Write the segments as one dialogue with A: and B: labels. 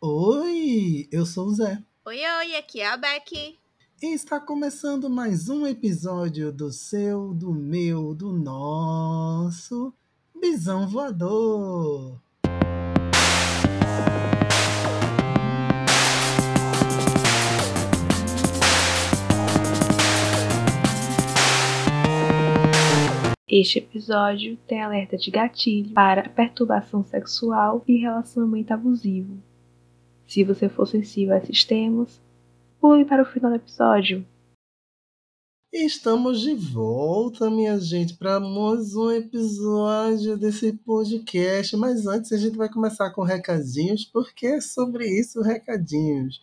A: Oi, eu sou o Zé.
B: Oi, oi, aqui é a Becky.
A: E está começando mais um episódio do seu, do meu, do nosso Bisão Voador.
C: Este episódio tem alerta de gatilho para perturbação sexual e relacionamento abusivo. Se você for sensível a esses temas, pule para o final do episódio.
A: Estamos de volta, minha gente, para mais um episódio desse podcast. Mas antes a gente vai começar com recadinhos, porque é sobre isso recadinhos.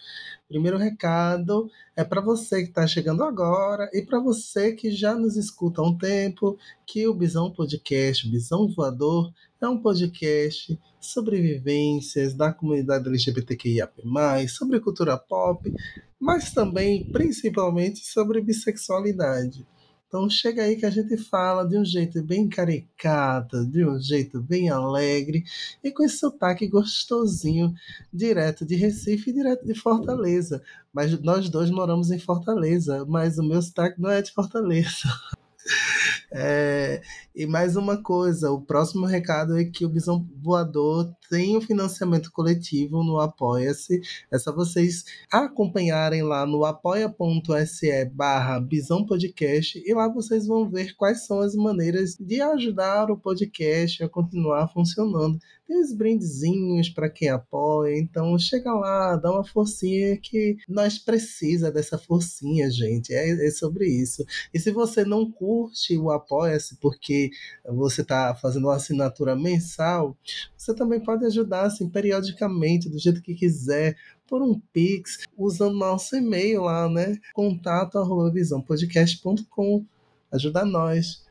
A: Primeiro recado é para você que está chegando agora e para você que já nos escuta há um tempo, que o Bisão Podcast, Bisão Voador, é um podcast sobre vivências da comunidade LGBTQIAP+, sobre cultura pop, mas também, principalmente, sobre bissexualidade. Então chega aí que a gente fala de um jeito bem caricato, de um jeito bem alegre e com esse sotaque gostosinho, direto de Recife e direto de Fortaleza. Mas nós dois moramos em Fortaleza, mas o meu sotaque não é de Fortaleza. É, e mais uma coisa, o próximo recado é que o Bisão Voador tem o um financiamento coletivo no Apoia-se. É só vocês acompanharem lá no apoia.se barra Bisão Podcast e lá vocês vão ver quais são as maneiras de ajudar o podcast a continuar funcionando. Tem os brindezinhos para quem apoia, então chega lá, dá uma forcinha que nós precisa dessa forcinha, gente. É, é sobre isso. E se você não curte o Apoia-se porque você está fazendo uma assinatura mensal, você também pode ajudar assim, periodicamente, do jeito que quiser, por um Pix, usando nosso e-mail lá, né? Contato arroba. Ajuda nós.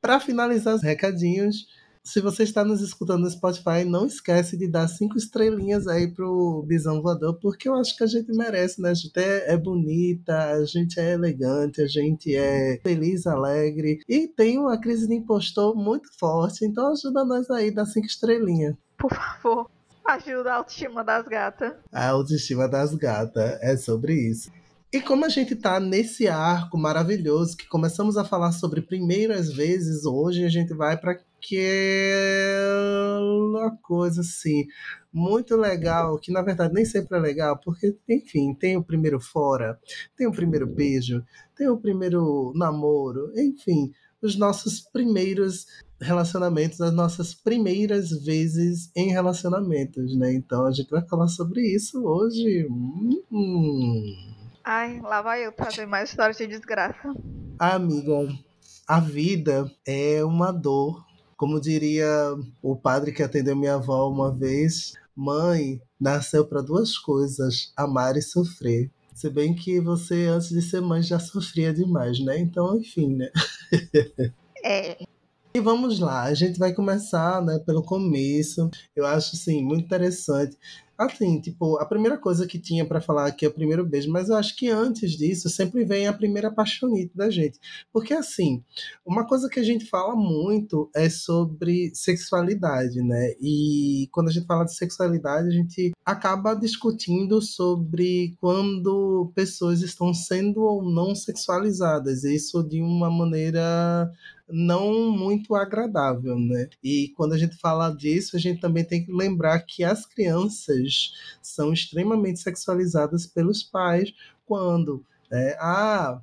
A: Para finalizar os recadinhos, se você está nos escutando no Spotify, não esquece de dar cinco estrelinhas aí pro Bisão Voador, porque eu acho que a gente merece, né? A gente é, é bonita, a gente é elegante, a gente é feliz, alegre e tem uma crise de impostor muito forte. Então ajuda nós aí, dá cinco estrelinhas.
B: Por favor. Ajuda a autoestima das gatas.
A: A autoestima das gatas, é sobre isso. E como a gente tá nesse arco maravilhoso que começamos a falar sobre primeiras vezes, hoje a gente vai para aquela coisa assim, muito legal, que na verdade nem sempre é legal, porque, enfim, tem o primeiro fora, tem o primeiro beijo, tem o primeiro namoro, enfim, os nossos primeiros relacionamentos, as nossas primeiras vezes em relacionamentos, né? Então a gente vai falar sobre isso hoje. Hum.
B: Ai, lá vai eu trazer mais histórias de desgraça.
A: Amigo, a vida é uma dor. Como diria o padre que atendeu minha avó uma vez, mãe nasceu para duas coisas: amar e sofrer. Se bem que você, antes de ser mãe, já sofria demais, né? Então, enfim, né?
B: É.
A: E vamos lá, a gente vai começar né, pelo começo. Eu acho assim, muito interessante. Assim, tipo, a primeira coisa que tinha para falar aqui é o primeiro beijo, mas eu acho que antes disso sempre vem a primeira paixonite da gente. Porque, assim, uma coisa que a gente fala muito é sobre sexualidade, né? E quando a gente fala de sexualidade, a gente acaba discutindo sobre quando pessoas estão sendo ou não sexualizadas. Isso de uma maneira não muito agradável, né? E quando a gente fala disso, a gente também tem que lembrar que as crianças são extremamente sexualizadas pelos pais quando, né? ah,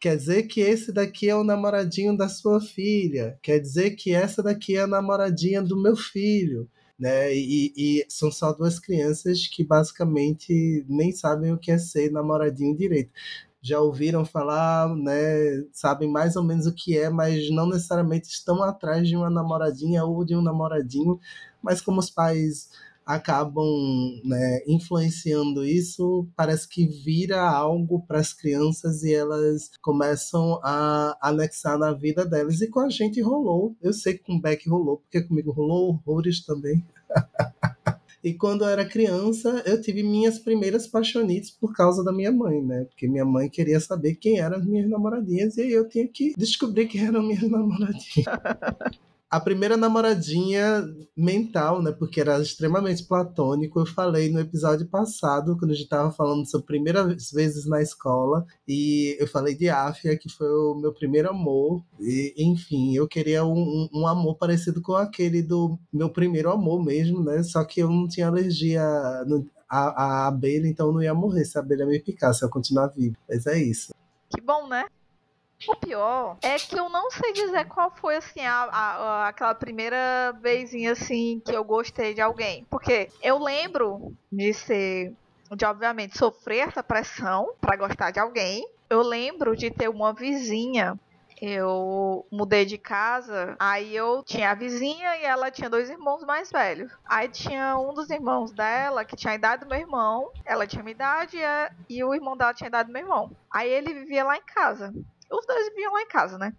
A: quer dizer que esse daqui é o namoradinho da sua filha, quer dizer que essa daqui é a namoradinha do meu filho. Né? E, e, são só duas crianças que basicamente nem sabem o que é ser namoradinho direito já ouviram falar, né, sabem mais ou menos o que é, mas não necessariamente estão atrás de uma namoradinha ou de um namoradinho, mas como os pais acabam né, influenciando isso, parece que vira algo para as crianças e elas começam a anexar na vida delas. E com a gente rolou. Eu sei que com o Beck rolou, porque comigo rolou horrores também. E quando eu era criança, eu tive minhas primeiras paixonites por causa da minha mãe, né? Porque minha mãe queria saber quem eram as minhas namoradinhas e eu tinha que descobrir quem eram minhas namoradinhas. A primeira namoradinha mental, né? Porque era extremamente platônico. Eu falei no episódio passado, quando a gente tava falando sobre primeiras vezes na escola, e eu falei de Áfia, que foi o meu primeiro amor. E, enfim, eu queria um, um, amor parecido com aquele do meu primeiro amor mesmo, né? Só que eu não tinha alergia à, abelha, então eu não ia morrer se a abelha me picasse, eu continuar vivo. Mas é isso.
B: Que bom, né? O pior é que eu não sei dizer qual foi, assim, a, a, aquela primeira vezinha, assim, que eu gostei de alguém. Porque eu lembro de ser, de obviamente sofrer essa pressão para gostar de alguém. Eu lembro de ter uma vizinha eu mudei de casa, aí eu tinha a vizinha e ela tinha dois irmãos mais velhos. Aí tinha um dos irmãos dela que tinha a idade do meu irmão, ela tinha minha idade e o irmão dela tinha a idade do meu irmão. Aí ele vivia lá em casa. Os dois viviam lá em casa, né?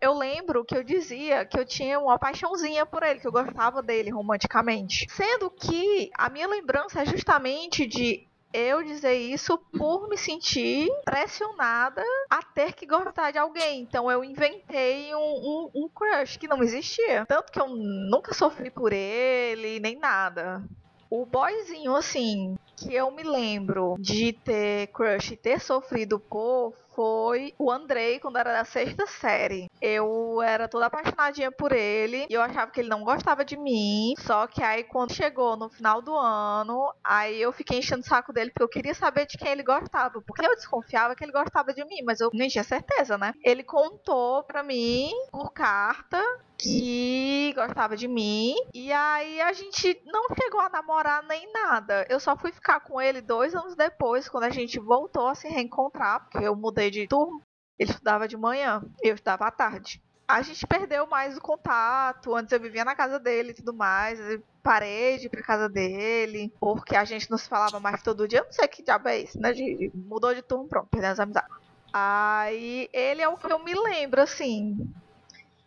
B: Eu lembro que eu dizia que eu tinha uma paixãozinha por ele, que eu gostava dele romanticamente. Sendo que a minha lembrança é justamente de eu dizer isso por me sentir pressionada a ter que gostar de alguém. Então eu inventei um, um, um, crush que não existia. Tanto que eu nunca sofri por ele, nem nada. O boyzinho, assim, que eu me lembro de ter crush e ter sofrido por foi o Andrei, quando era da sexta série. Eu era toda apaixonadinha por ele e eu achava que ele não gostava de mim. Só que aí, quando chegou no final do ano, aí eu fiquei enchendo o saco dele porque eu queria saber de quem ele gostava. Porque eu desconfiava que ele gostava de mim, mas eu nem tinha certeza, né? Ele contou pra mim por carta que gostava de mim. E aí a gente não chegou a namorar nem nada. Eu só fui ficar com ele dois anos depois, quando a gente voltou a se reencontrar, porque eu mudei de turma. Ele estudava de manhã, eu estudava à tarde. A gente perdeu mais o contato. Antes eu vivia na casa dele e tudo mais. Parei de ir pra casa dele, porque a gente não se falava mais todo dia. Eu não sei que diabo é isso, né? De, mudou de turno, pronto, perdemos a amizade. Aí ele é o que eu me lembro, assim.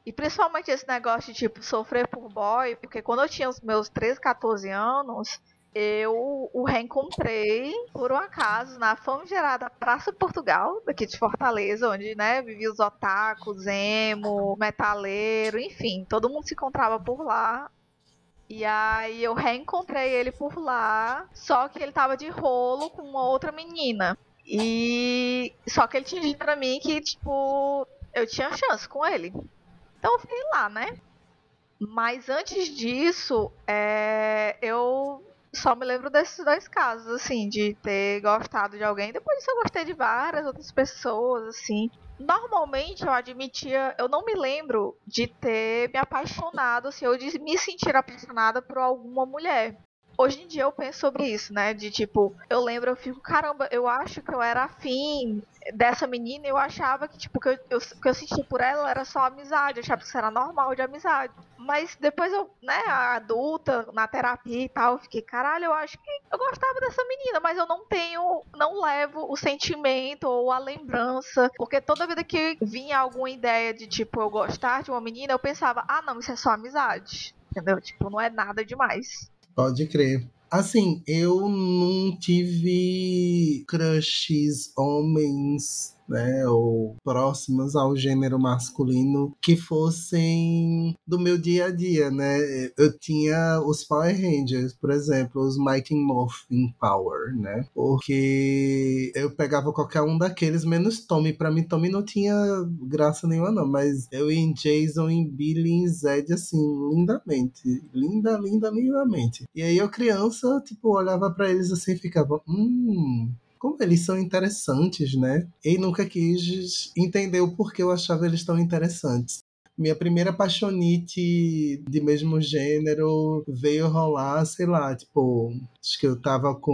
B: E principalmente esse negócio de, tipo, sofrer por boy, porque quando eu tinha os meus 13, 14 anos, eu o reencontrei, por um acaso, na famigerada Praça Portugal, daqui de Fortaleza, onde, né, vivia os otakus, emo, metaleiro, enfim, todo mundo se encontrava por lá. E aí eu reencontrei ele por lá, só que ele tava de rolo com uma outra menina. E só que ele tinha dito pra mim que, tipo, eu tinha chance com ele. Então eu fiquei lá, né? Mas antes disso, é, eu só me lembro desses dois casos, assim, de ter gostado de alguém. Depois disso eu gostei de várias outras pessoas, assim. Normalmente eu admitia, eu não me lembro de ter me apaixonado, assim, ou de me sentir apaixonada por alguma mulher. Hoje em dia eu penso sobre isso, né? De tipo, eu lembro, eu fico, caramba, eu acho que eu era afim dessa menina, eu achava que, tipo, que eu, eu, que eu senti por ela era só amizade, eu achava que isso era normal de amizade. Mas depois eu, né, adulta, na terapia e tal, eu fiquei, caralho, eu acho que eu gostava dessa menina, mas eu não tenho, não levo o sentimento ou a lembrança, porque toda vida que vinha alguma ideia de, tipo, eu gostar de uma menina, eu pensava, ah, não, isso é só amizade. Entendeu? Tipo, não é nada demais.
A: Pode crer. Assim, eu não tive crushes homens né, ou próximas ao gênero masculino que fossem do meu dia a dia, né? Eu tinha os Power Rangers, por exemplo, os Mighty Morphin Power, né? Porque eu pegava qualquer um daqueles, menos Tommy. Pra mim, Tommy não tinha graça nenhuma, não. Mas eu em Jason, em Billy, em Zed, assim, lindamente. Linda, linda, lindamente. E aí eu, criança, tipo, olhava para eles assim e ficava, hum, como eles são interessantes, né? E nunca quis entender o porquê eu achava eles tão interessantes. Minha primeira paixonite de mesmo gênero veio rolar, sei lá, tipo, acho que eu tava com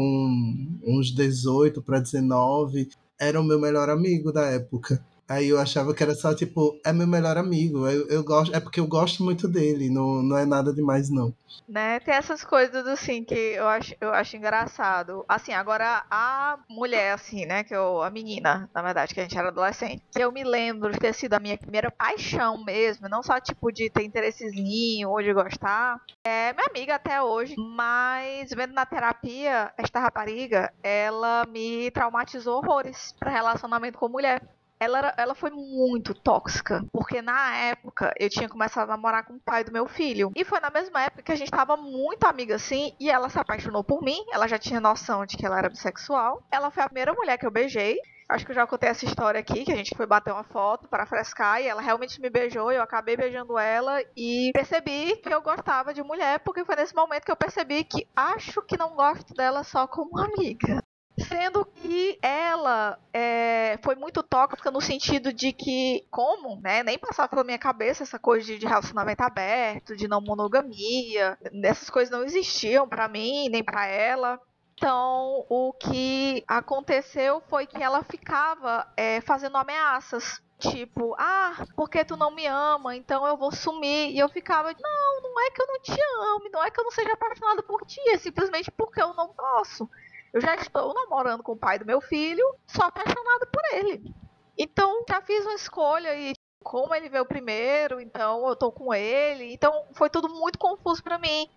A: uns 18 para 19, era o meu melhor amigo da época. Aí eu achava que era só, tipo, é meu melhor amigo. Eu, eu gosto, é porque eu gosto muito dele, não, não é nada demais, não.
B: Né, tem essas coisas assim que eu acho, eu acho engraçado. Assim, agora a mulher, assim, né? Que eu, a menina, na verdade, que a gente era adolescente, eu me lembro de ter sido a minha primeira paixão mesmo, não só tipo de ter interessezinho ou de gostar. É minha amiga até hoje, mas vendo na terapia, esta rapariga, ela me traumatizou horrores para relacionamento com mulher. Ela, era, ela foi muito tóxica. Porque na época eu tinha começado a namorar com o pai do meu filho. E foi na mesma época que a gente tava muito amiga assim. E ela se apaixonou por mim. Ela já tinha noção de que ela era bissexual. Ela foi a primeira mulher que eu beijei. Acho que eu já contei essa história aqui, que a gente foi bater uma foto para frescar e ela realmente me beijou, eu acabei beijando ela e percebi que eu gostava de mulher, porque foi nesse momento que eu percebi que acho que não gosto dela só como amiga. Sendo que ela é, foi muito tóxica no sentido de que, como, né, nem passava pela minha cabeça essa coisa de, de relacionamento aberto, de não monogamia, essas coisas não existiam para mim, nem para ela. Então, o que aconteceu foi que ela ficava é, fazendo ameaças. Tipo, ah, porque tu não me ama, então eu vou sumir. E eu ficava, não, não é que eu não te ame, não é que eu não seja apaixonada por ti, é simplesmente porque eu não posso. Eu já estou namorando com o pai do meu filho, sou apaixonada por ele. Então, já fiz uma escolha e como ele veio primeiro, então eu tô com ele. Então, foi tudo muito confuso para mim.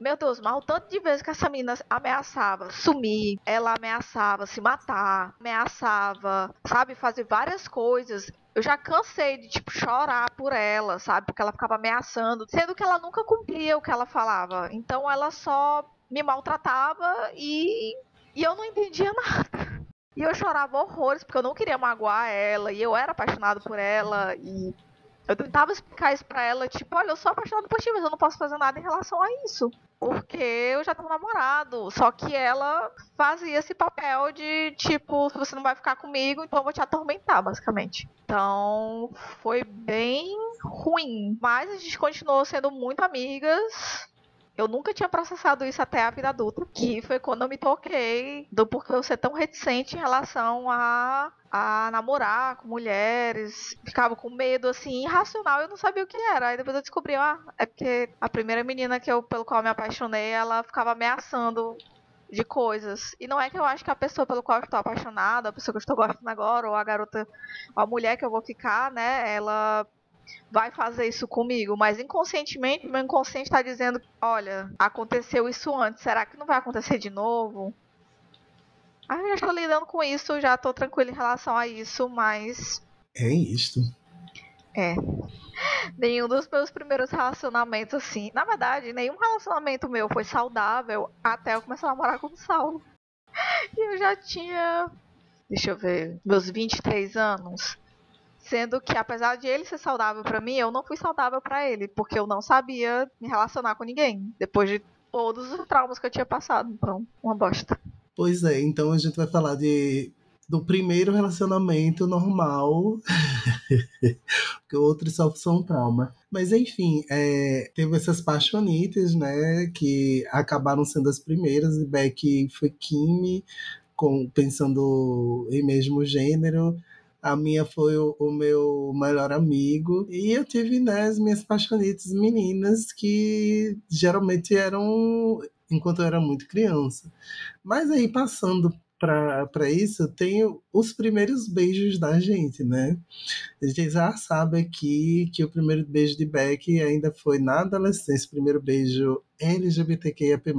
B: Meu Deus, mas o tanto de vezes que essa menina ameaçava sumir, ela ameaçava se matar, ameaçava, sabe, fazer várias coisas. Eu já cansei de, tipo, chorar por ela, sabe? Porque ela ficava ameaçando, sendo que ela nunca cumpria o que ela falava. Então ela só me maltratava e, e eu não entendia nada. E eu chorava horrores porque eu não queria magoar ela e eu era apaixonado por ela e eu tentava explicar isso pra ela, tipo, olha, eu sou apaixonado por ti, mas eu não posso fazer nada em relação a isso. Porque eu já tenho namorado. Só que ela fazia esse papel de, tipo, se você não vai ficar comigo, então eu vou te atormentar, basicamente. Então, foi bem ruim. Mas a gente continuou sendo muito amigas. Eu nunca tinha processado isso até a vida adulta, que foi quando eu me toquei do porquê eu ser tão reticente em relação a, a namorar com mulheres. Ficava com medo, assim, irracional, eu não sabia o que era. Aí depois eu descobri, ah, é porque a primeira menina que eu, pelo qual eu me apaixonei, ela ficava ameaçando de coisas. E não é que eu acho que a pessoa pelo qual eu estou apaixonada, a pessoa que eu estou gostando agora, ou a garota, ou a mulher que eu vou ficar, né, ela vai fazer isso comigo, mas inconscientemente, meu inconsciente está dizendo: olha, aconteceu isso antes, será que não vai acontecer de novo? Ah, eu já estou lidando com isso, já estou tranquilo em relação a isso, mas.
A: É isto.
B: É. Nenhum dos meus primeiros relacionamentos, assim. Na verdade, nenhum relacionamento meu foi saudável até eu começar a namorar com o Saulo. E eu já tinha. Deixa eu ver. Meus 23 anos. Sendo que, apesar de ele ser saudável para mim, eu não fui saudável para ele, porque eu não sabia me relacionar com ninguém, depois de todos os traumas que eu tinha passado. Então, uma bosta.
A: Pois é, então a gente vai falar de do primeiro relacionamento normal, porque outros só são trauma. Mas enfim, é, teve essas paixonites, né, que acabaram sendo as primeiras, e Beck foi Kimi, com, pensando em mesmo gênero, a minha foi o, o, meu melhor amigo. E eu tive né, as minhas paixonites meninas, que geralmente eram enquanto eu era muito criança. Mas aí, passando para isso, tem os primeiros beijos da gente, né? A gente já sabe aqui que o primeiro beijo de Beck ainda foi na adolescência, o primeiro beijo LGBTQIAP+,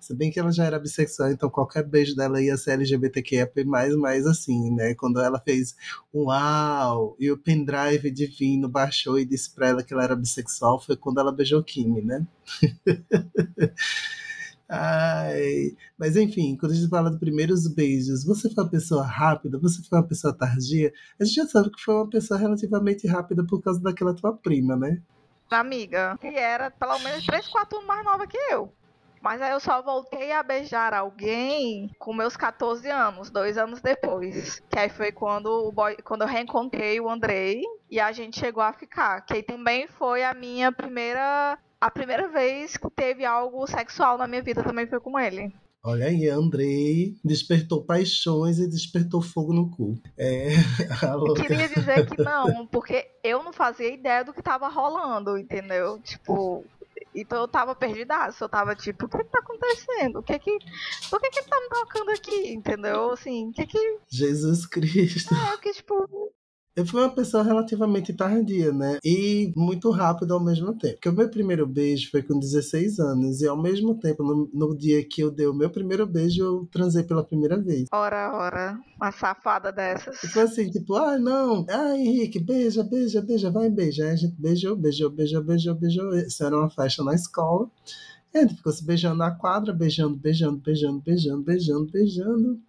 A: se bem que ela já era bissexual, então qualquer beijo dela ia ser LGBTQIAP+, mas assim, né, quando ela fez uau, e o pendrive divino baixou e disse pra ela que ela era bissexual, foi quando ela beijou Kimi, né? Ai, mas enfim, quando a gente fala dos primeiros beijos, você foi uma pessoa rápida, você foi uma pessoa tardia, a gente já sabe que foi uma pessoa relativamente rápida por causa daquela tua prima, né?
B: Amiga, que era pelo menos 3, 4 anos mais nova que eu. Mas aí eu só voltei a beijar alguém com meus 14 anos, dois anos depois. Que aí foi quando, o boy, quando eu reencontrei o Andrei e a gente chegou a ficar. Que aí também foi a minha primeira a primeira vez que teve algo sexual na minha vida também foi com ele.
A: Olha aí, Andrei despertou paixões e despertou fogo no cu. É,
B: eu queria dizer que não, porque eu não fazia ideia do que tava rolando, entendeu? Tipo, então eu tava perdidaço, eu tava tipo, o que, que tá acontecendo? O que que. Por que que ele tá me tocando aqui? Entendeu? Assim, o que que.
A: Jesus Cristo.
B: É, porque, tipo,
A: eu fui uma pessoa relativamente tardia, né? E muito rápido ao mesmo tempo. Porque o meu primeiro beijo foi com 16 anos. E ao mesmo tempo, no, no dia que eu dei o meu primeiro beijo, eu transei pela primeira vez.
B: Ora, ora. Uma safada dessas.
A: Foi assim, tipo, ah, não. Ah, Henrique, beija, beija, beija, vai, beija. Aí a gente beijou, beijou, beijou, beijou, beijou. Isso era uma festa na escola. E a gente ficou se beijando na quadra, beijando, beijando, beijando, beijando, beijando, beijando.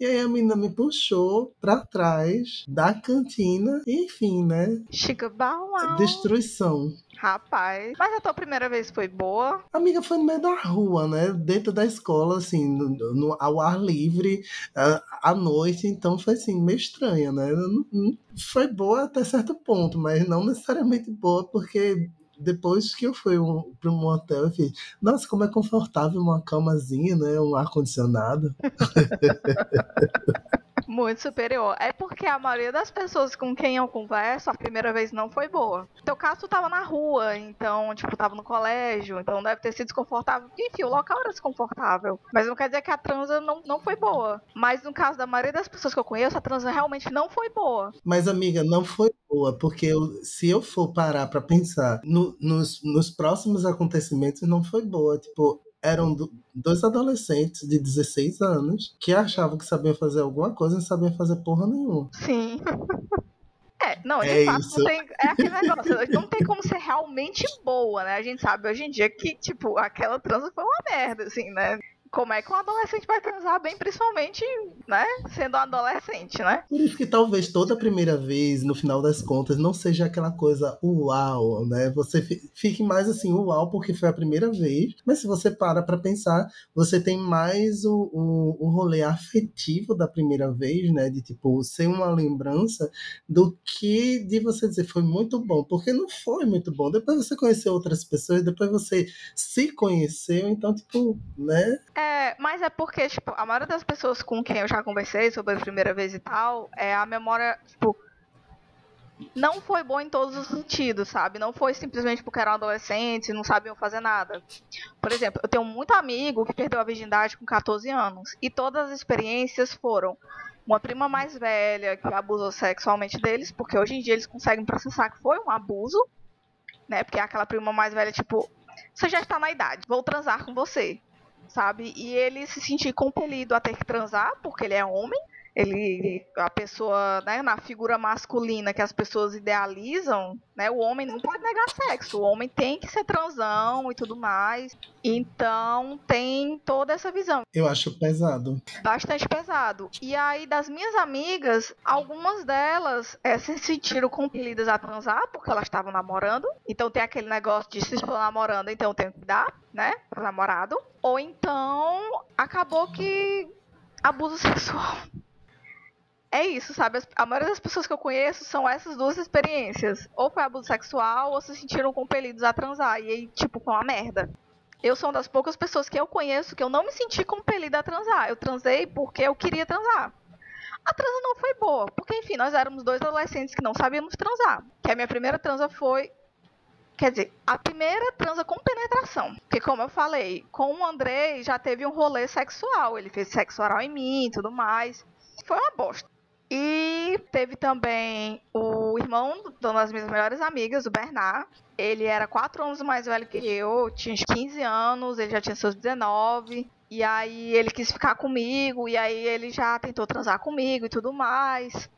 A: E aí a menina me puxou pra trás da cantina, enfim, né?
B: Chica Bauau.
A: Destruição.
B: Rapaz. Mas a tua primeira vez foi boa?
A: Amiga, foi no meio da rua, né? Dentro da escola, assim, no, no- ao ar livre, à- noite, então foi assim, meio estranha, né? Foi boa até certo ponto, mas não necessariamente boa, porque depois que eu fui um, para um hotel, eu fiz, nossa, como é confortável uma camazinha, né? Um ar-condicionado.
B: Muito superior. É porque a maioria das pessoas com quem eu converso, a primeira vez não foi boa. No teu caso, tu tava na rua, então, tipo, tava no colégio, então deve ter sido desconfortável. Enfim, o local era desconfortável. Mas não quer dizer que a transa não, não foi boa. Mas no caso da maioria das pessoas que eu conheço, a transa realmente não foi boa.
A: Mas, amiga, não foi boa, porque eu- se eu for parar pra pensar no- nos, nos próximos acontecimentos, não foi boa. Tipo, eram do- dois adolescentes de 16 anos que achavam que sabiam fazer alguma coisa e não sabiam fazer porra nenhuma.
B: Sim. É, não, de
A: É
B: fato
A: isso.
B: não tem. É aquele negócio, não tem como ser realmente boa, né? A gente sabe hoje em dia que, tipo, aquela transa foi uma merda, assim, né? Como é que um adolescente vai transar bem, principalmente, né? Sendo um adolescente, né?
A: Por isso que talvez toda primeira vez, no final das contas, não seja aquela coisa uau, né? Você fi- fique mais assim, uau, porque foi a primeira vez. Mas se você para pra pensar, você tem mais o, o, o rolê afetivo da primeira vez, né? De tipo, ser uma lembrança do que de você dizer foi muito bom. Porque não foi muito bom. Depois você conheceu outras pessoas, depois você se conheceu, então, tipo, né?
B: Mas é porque, tipo, a maioria das pessoas com quem eu já conversei sobre a primeira vez e tal, é a memória, tipo, não foi boa em todos os sentidos, sabe? Não foi simplesmente porque eram adolescentes não sabiam fazer nada. Por exemplo, eu tenho muito amigo que perdeu a virgindade com 14 anos. E todas as experiências foram uma prima mais velha que abusou sexualmente deles, porque hoje em dia eles conseguem processar que foi um abuso, né? Porque é aquela prima mais velha, tipo, você já está na idade, vou transar com você sabe? E ele se sentir compelido a ter que transar, porque ele é homem. Ele, a pessoa, né, na figura masculina que as pessoas idealizam, né, o homem não pode negar sexo, o homem tem que ser transão e tudo mais. Então tem toda essa visão,
A: Eu acho pesado.
B: bastante pesado. E aí das minhas amigas, algumas delas é, se sentiram compelidas a transar porque elas estavam namorando. Então tem aquele negócio de se estou namorando, então tenho que dar, né, pro namorado. Ou então acabou que abuso sexual. É isso, sabe? A maioria das pessoas que eu conheço são essas duas experiências. Ou foi abuso sexual, ou se sentiram compelidos a transar. E aí, tipo, foi uma merda. Eu sou uma das poucas pessoas que eu conheço que eu não me senti compelida a transar. Eu transei porque eu queria transar. A transa não foi boa, porque enfim, nós éramos dois adolescentes que não sabíamos transar. Que a minha primeira transa foi. Quer dizer, a primeira transa com penetração. Porque, como eu falei, com o Andrei já teve um rolê sexual. Ele fez sexo oral em mim e tudo mais. Foi uma bosta. E teve também o irmão de uma das minhas melhores amigas, o Bernard. Ele era quatro anos mais velho que eu, tinha uns 15 anos, ele já tinha seus 19. E aí ele quis ficar comigo, e aí ele já tentou transar comigo e tudo mais.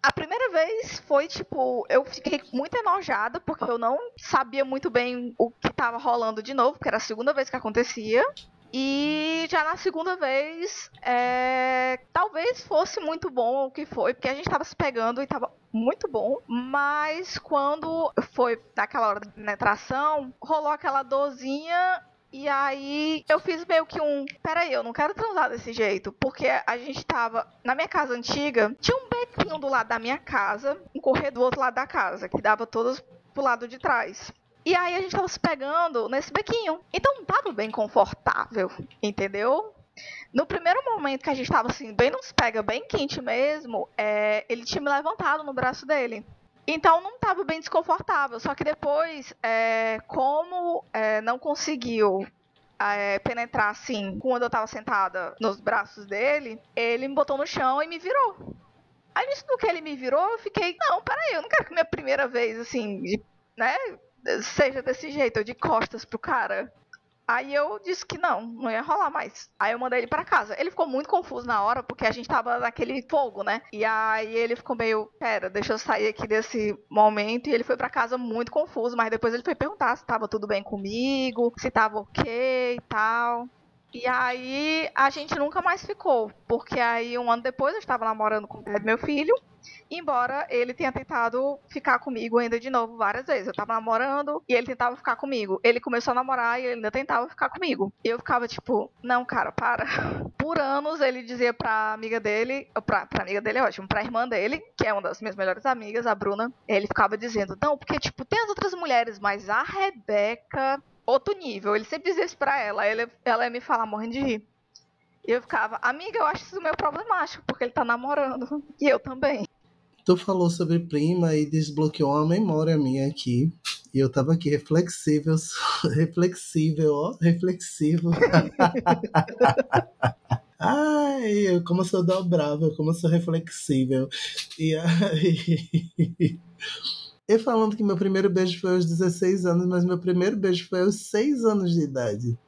B: A primeira vez foi tipo, eu fiquei muito enojada porque eu não sabia muito bem o que tava rolando de novo, porque era a segunda vez que acontecia. E já na segunda vez, é, talvez fosse muito bom o que foi, porque a gente tava se pegando e tava muito bom. Mas quando foi naquela hora da penetração, rolou aquela dorzinha. E aí eu fiz meio que um. Peraí, eu não quero transar desse jeito. Porque a gente tava. Na minha casa antiga, tinha um bequinho do lado da minha casa, um corredor do outro lado da casa, que dava todos pro lado de trás. E aí a gente tava se pegando nesse bequinho. Então não tava bem confortável, entendeu? No primeiro momento que a gente tava assim, bem nos pega, bem quente mesmo, é, ele tinha me levantado no braço dele. Então não tava bem desconfortável. Só que depois, é, como é, não conseguiu é, penetrar assim, quando eu tava sentada nos braços dele, ele me botou no chão e me virou. Aí nisso do que ele me virou, eu fiquei, não, peraí, eu não quero que minha primeira vez, assim, de, né, seja desse jeito, eu de costas pro cara. Aí eu disse que não, não ia rolar mais. Aí eu mandei ele para casa. Ele ficou muito confuso na hora, porque a gente tava naquele fogo, né? E aí ele ficou meio, pera, deixa eu sair aqui desse momento. E ele foi para casa muito confuso, mas depois ele foi perguntar se tava tudo bem comigo, se tava ok e tal. E aí a gente nunca mais ficou, porque aí um ano depois eu estava namorando com o meu filho Embora ele tenha tentado ficar comigo ainda de novo várias vezes. Eu tava namorando e ele tentava ficar comigo. Ele começou a namorar e ele ainda tentava ficar comigo. E eu ficava tipo, não, cara, para. Por anos ele dizia pra amiga dele, pra, pra amiga dele é ótimo, pra irmã dele, que é uma das minhas melhores amigas, a Bruna, ele ficava dizendo, não, porque tipo, tem as outras mulheres, mas a Rebeca outro nível. Ele sempre dizia isso pra ela. Ela, ela ia me falar morrendo de rir. E eu ficava, amiga, eu acho isso meio problemático, porque ele tá namorando. E eu também.
A: Tu falou sobre prima e desbloqueou uma memória minha aqui. E eu tava aqui reflexível, reflexível, ó, reflexivo. Ai, como eu sou dobrável, como eu sou reflexível. E aí. Eu falando que meu primeiro beijo foi aos 16 anos, mas meu primeiro beijo foi aos 6 anos de idade.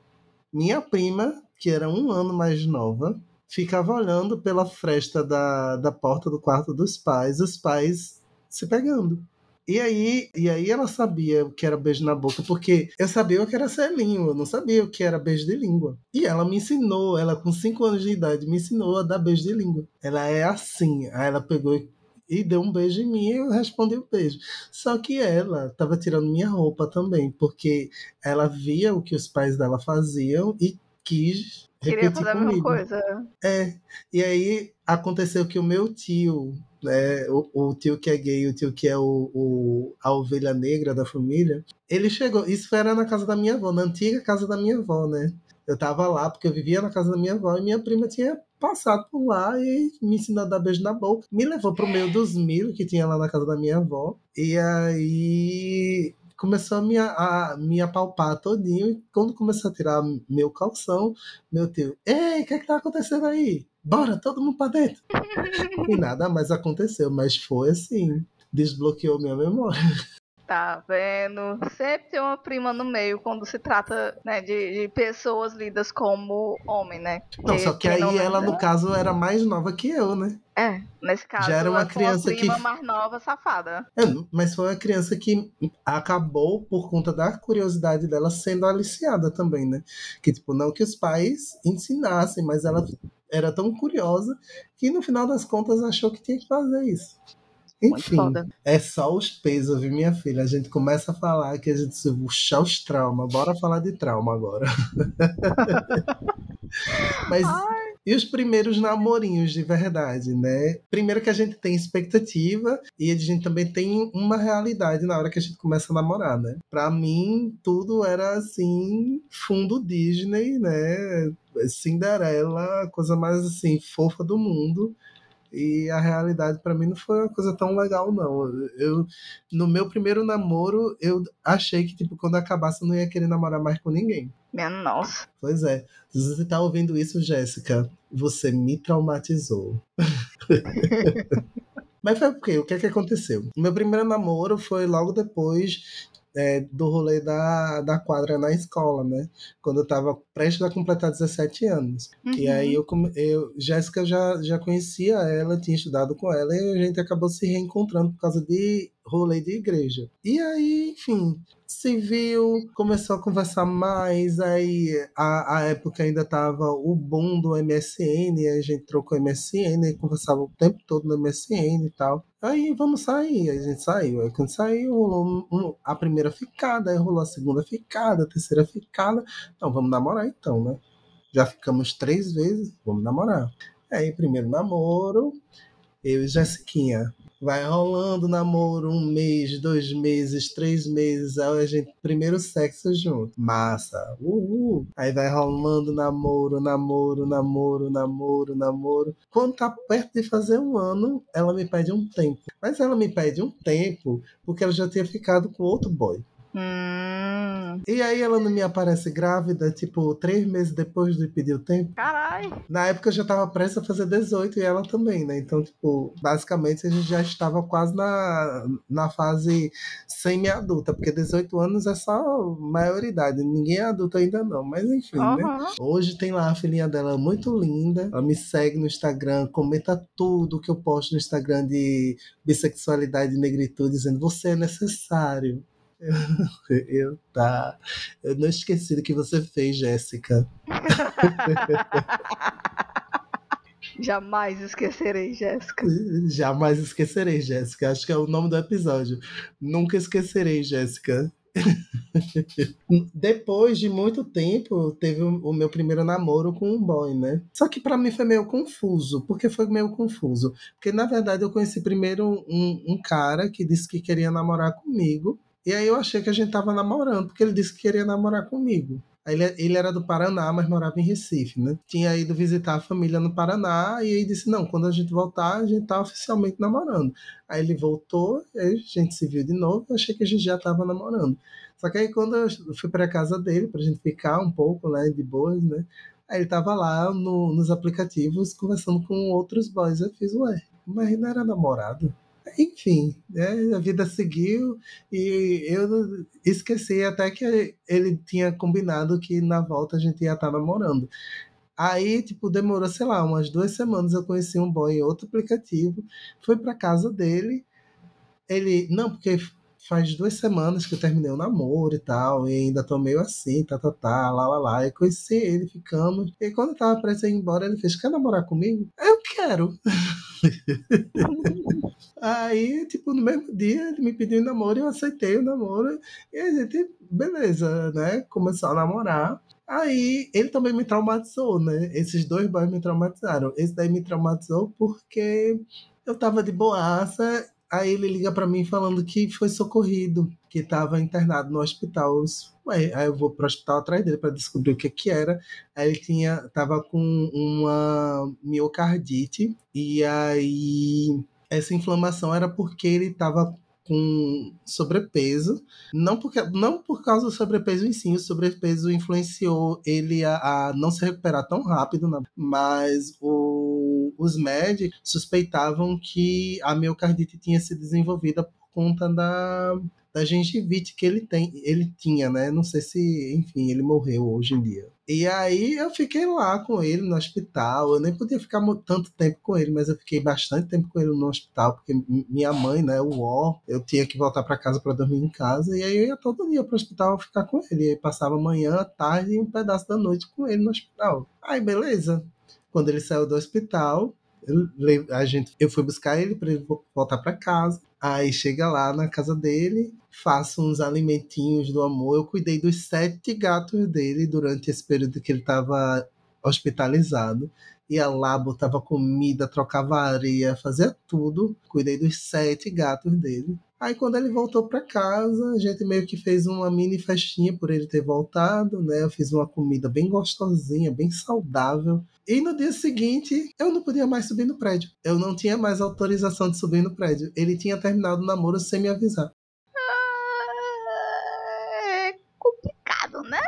A: Minha prima, que era um ano mais nova, ficava olhando pela fresta da, da porta do quarto dos pais, os pais se pegando. E aí, e aí ela sabia o que era beijo na boca, porque eu sabia o que era selinho, eu não sabia o que era beijo de língua. E ela me ensinou, ela com 5 anos de idade, me ensinou a dar beijo de língua. Ela é assim. Aí ela pegou e deu um beijo em mim e eu respondi o um beijo. Só que ela estava tirando minha roupa também, porque ela via o que os pais dela faziam e quis Queria fazer comigo. a mesma coisa. É. E aí aconteceu que o meu tio, né, o, o tio que é gay, o tio que é o, o, a ovelha negra da família, ele chegou. Isso era na casa da minha avó, na antiga casa da minha avó, né? Eu tava lá porque eu vivia na casa da minha avó e minha prima tinha passado por lá e me ensinou a dar beijo na boca. Me levou pro meio dos milho que tinha lá na casa da minha avó. E aí começou a me, a me apalpar todinho. E quando começou a tirar meu calção, meu tio, ei, o que é que tá acontecendo aí? Bora, todo mundo pra dentro. e nada mais aconteceu, mas foi assim, desbloqueou minha memória.
B: Tá vendo? Sempre tem uma prima no meio quando se trata né, de, de pessoas lidas como homem, né?
A: Não, só que aí ela, no caso, era mais nova que eu, né?
B: É, nesse caso,
A: já era uma criança
B: prima
A: que
B: mais nova, safada.
A: É, mas foi uma criança que acabou por conta da curiosidade dela sendo aliciada também, né? Que tipo, não que os pais ensinassem, mas ela era tão curiosa que no final das contas achou que tinha que fazer isso. Enfim, é só os pesos, viu, minha filha? A gente começa a falar que a gente se puxar os traumas. Bora falar de trauma agora. Mas Ai. e os primeiros namorinhos de verdade, né? Primeiro que a gente tem expectativa e a gente também tem uma realidade na hora que a gente começa a namorar, né? Pra mim, tudo era assim, fundo Disney, né? Cinderela, coisa mais assim, fofa do mundo. E a realidade para mim não foi uma coisa tão legal, não. Eu, no meu primeiro namoro, eu achei que, tipo, quando acabasse, eu não ia querer namorar mais com ninguém.
B: Minha nossa.
A: Pois é. Se você tá ouvindo isso, Jéssica, você me traumatizou. Mas foi porque o que é que aconteceu? Meu primeiro namoro foi logo depois é, do rolê da, da quadra na escola, né? Quando eu tava prestes a completar 17 anos. Uhum. E aí eu, eu Jéssica já, já conhecia ela, tinha estudado com ela, e a gente acabou se reencontrando por causa de rolê de igreja. E aí, enfim, se viu, começou a conversar mais, aí a, a época ainda tava o boom do MSN, a gente trocou MSN, conversava o tempo todo no MSN e tal. Aí vamos sair, a gente saiu. Aí quando saiu, rolou um, a primeira ficada, aí rolou a segunda ficada, a terceira ficada. Então vamos namorar então, né? Já ficamos três vezes, vamos namorar. Aí, primeiro namoro, eu e Jessiquinha. Vai rolando namoro um mês, dois meses, três meses. Aí a gente, primeiro sexo junto. Massa. Uhul. Aí vai rolando namoro, namoro, namoro, namoro, namoro. Quando tá perto de fazer um ano, ela me pede um tempo. Mas ela me pede um tempo porque ela já tinha ficado com outro boy.
B: Hum.
A: E aí ela não me aparece grávida, tipo, três meses depois de pedir o tempo.
B: Caralho.
A: Na época eu já tava prestes a fazer 18 e ela também, né? Então, tipo, basicamente a gente já estava quase na, na fase semi-adulta, porque 18 anos é só maioridade, ninguém é adulto ainda não, mas enfim, né?
B: Uhum.
A: Hoje tem lá a filhinha dela muito linda, ela me segue no Instagram, comenta tudo que eu posto no Instagram de bissexualidade e negritude, dizendo você é necessário. Eu, tá. Eu não esqueci do que você fez, Jéssica.
B: Jamais esquecerei, Jéssica.
A: Jamais esquecerei, Jéssica. Acho que é o nome do episódio. Nunca esquecerei, Jéssica. Depois de muito tempo, teve o meu primeiro namoro com um boy, né? Só que pra mim foi meio confuso. Por que foi meio confuso? Porque na verdade eu conheci primeiro um, um cara que disse que queria namorar comigo. E aí eu achei que a gente tava namorando, porque ele disse que queria namorar comigo. Ele, ele era do Paraná, mas morava em Recife, né? Tinha ido visitar a família no Paraná e aí disse: Não, quando a gente voltar, a gente tá oficialmente namorando. Aí ele voltou, aí a gente se viu de novo, eu achei que a gente já tava namorando. Só que aí quando eu fui pra casa dele, pra gente ficar um pouco, né, de boas, né? Aí ele tava lá no- nos aplicativos conversando com outros boys. Eu fiz, ué, mas não era namorado? Enfim, né, a vida seguiu e eu esqueci até que ele tinha combinado que na volta a gente ia estar namorando. Aí, tipo, demorou, sei lá, umas duas semanas eu conheci um boy em outro aplicativo, fui pra casa dele, ele, não, porque faz duas semanas que eu terminei o namoro e tal, e ainda tô meio assim, tá, tá, tá, lá, lá, lá. E conheci ele, ficamos. E quando eu tava prestes ir embora, ele fez: Quer namorar comigo? Eu quero. Aí, tipo, no mesmo dia, ele me pediu em namoro eu aceitei o namoro. E a gente, beleza, né? Começou a namorar. Aí, ele também me traumatizou, né? Esses dois boys me traumatizaram. Esse daí me traumatizou porque eu tava de boaça. Aí ele liga pra mim falando que foi socorrido, que tava internado no hospital. Aí eu vou pro hospital atrás dele pra descobrir o que que era. Aí ele tinha, tava com uma miocardite. E aí essa inflamação era porque ele estava com sobrepeso, não, porque, não por causa do sobrepeso em si, o sobrepeso influenciou ele a, a não se recuperar tão rápido, mas o- os médicos suspeitavam que a miocardite tinha se desenvolvida por conta da, da gengivite que ele tem, ele tinha, né? Não sei se, enfim, ele morreu hoje em dia. E aí eu fiquei lá com ele no hospital. Eu nem podia ficar tanto tempo com ele, mas eu fiquei bastante tempo com ele no hospital, porque minha mãe, né, o ó, eu tinha que voltar para casa para dormir em casa, e aí eu ia todo dia pro hospital ficar com ele. E aí passava manhã, tarde e um pedaço da noite com ele no hospital. Aí beleza. Quando ele saiu do hospital, eu, a gente, eu fui buscar ele para ele vo- voltar para casa. Aí chega lá na casa dele, faço uns alimentinhos do amor. Eu cuidei dos sete gatos dele durante esse período que ele estava hospitalizado. Ia lá, botava comida, trocava areia, fazia tudo. Cuidei dos sete gatos dele. Aí quando ele voltou para casa, a gente meio que fez uma mini festinha por ele ter voltado, né? Eu fiz uma comida bem gostosinha, bem saudável. E no dia seguinte, eu não podia mais subir no prédio. Eu não tinha mais autorização de subir no prédio. Ele tinha terminado o namoro sem me avisar.
B: É complicado, né?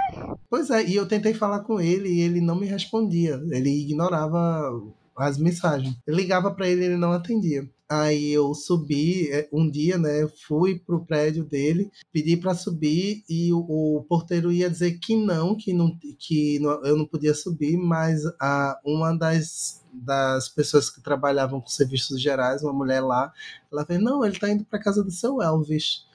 A: Pois é, e eu tentei falar com ele e ele não me respondia. Ele ignorava as mensagens. Eu ligava para ele e ele não atendia. Aí eu subi é, um dia, né? Fui pro prédio dele, pedi para subir e o, o porteiro ia dizer que não, que não, que não- eu não podia subir, mas a, uma das, das pessoas que trabalhavam com serviços gerais, uma mulher lá, ela fez: Não, ele tá indo para casa do seu Elvis.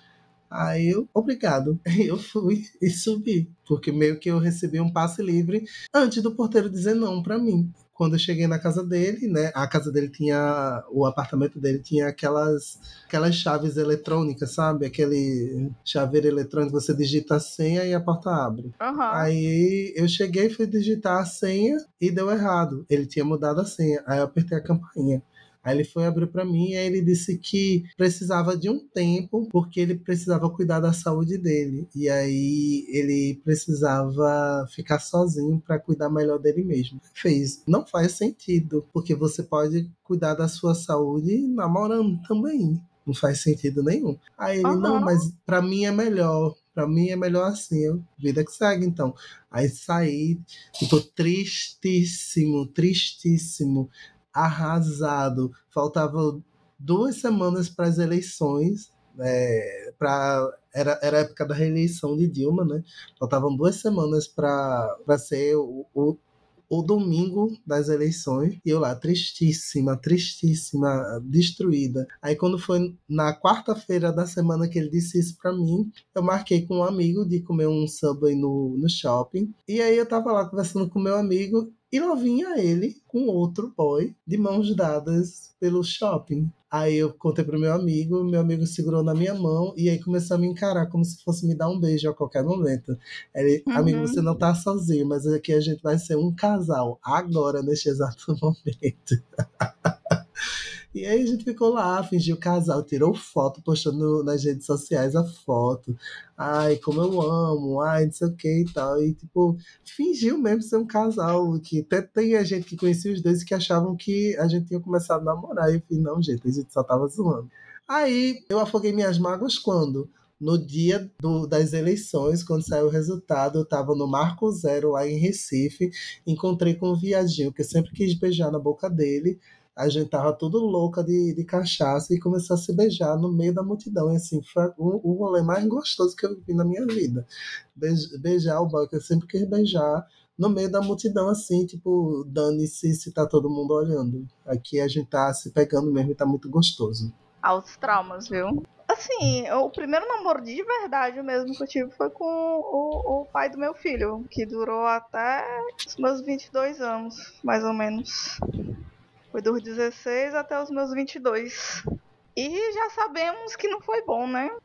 A: Aí eu, obrigado. Eu fui e subi, porque meio que eu recebi um passe livre antes do porteiro dizer não pra mim. Quando eu cheguei na casa dele, né? A casa dele tinha. O apartamento dele tinha aquelas, aquelas chaves eletrônicas, sabe? Aquele chaveiro eletrônico, você digita a senha e a porta abre.
B: Aham.
A: Aí eu cheguei, fui digitar a senha e deu errado. Ele tinha mudado a senha. Aí eu apertei a campainha. Aí ele foi abrir para mim e ele disse que precisava de um tempo porque ele precisava cuidar da saúde dele. E aí ele precisava ficar sozinho para cuidar melhor dele mesmo. Fez. Não faz sentido, porque você pode cuidar da sua saúde namorando também. Não faz sentido nenhum. Aí ele,
B: Aham.
A: não, mas para mim é melhor Pra mim é melhor assim, vida que segue, então. Aí saí, tipo, tristíssimo, tristíssimo, arrasado. Faltava duas semanas para as eleições, é, era, era a época da reeleição de Dilma, né? Faltavam duas semanas para ser o, o o domingo das eleições, e eu lá, tristíssima, tristíssima, destruída. Aí quando foi na quarta-feira da semana que ele disse isso pra mim, eu marquei com um amigo de comer um Subway no, no shopping, e aí eu tava lá conversando com meu amigo, e lá vinha ele com outro boy, de mãos dadas pelo shopping. Aí eu contei pro meu amigo, meu amigo segurou na minha mão e aí começou a me encarar como se fosse me dar um beijo a qualquer momento. Ele, uhum. amigo, você não tá sozinho, mas aqui a gente vai ser um casal, agora, neste exato momento. E aí a gente ficou lá, fingiu casal, tirou foto, postando nas redes sociais a foto. Ai, como eu amo, ai, não sei o que e tal. E, tipo, fingiu mesmo ser um casal. Que até tem a gente que conhecia os dois que achavam que a gente tinha começado a namorar. E eu falei, não, gente, a gente só tava zoando. Aí eu afoguei minhas mágoas quando? no dia do, das eleições, quando saiu o resultado, eu estava no Marco Zero lá em Recife, encontrei com um viadinho que eu sempre quis beijar na boca dele a gente tava tudo louca de, de cachaça e começou a se beijar no meio da multidão. E assim, foi o, o rolê mais gostoso que eu vi na minha vida. beijar o boy que eu sempre quis beijar no meio da multidão, assim, tipo, dane-se se tá todo mundo olhando. Aqui a gente tá se pegando mesmo e tá muito gostoso.
B: Altos traumas, viu? Assim, o primeiro namoro de verdade mesmo que eu tive foi com o, o pai do meu filho, que durou até os meus 22 anos, mais ou menos. Foi dos 16 até os meus 22. E já sabemos que não foi bom, né?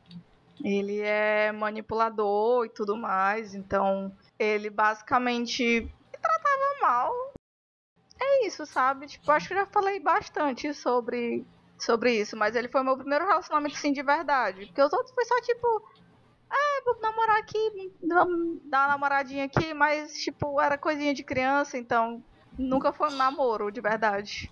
B: Ele é manipulador e tudo mais, então ele basicamente me tratava mal. É isso, sabe? Tipo, acho que já falei bastante sobre, sobre isso, mas ele foi meu primeiro relacionamento sim de verdade. Porque os outros foi só tipo, ah, vou namorar aqui, dar uma namoradinha aqui, mas tipo, era coisinha de criança, então nunca foi um namoro de verdade.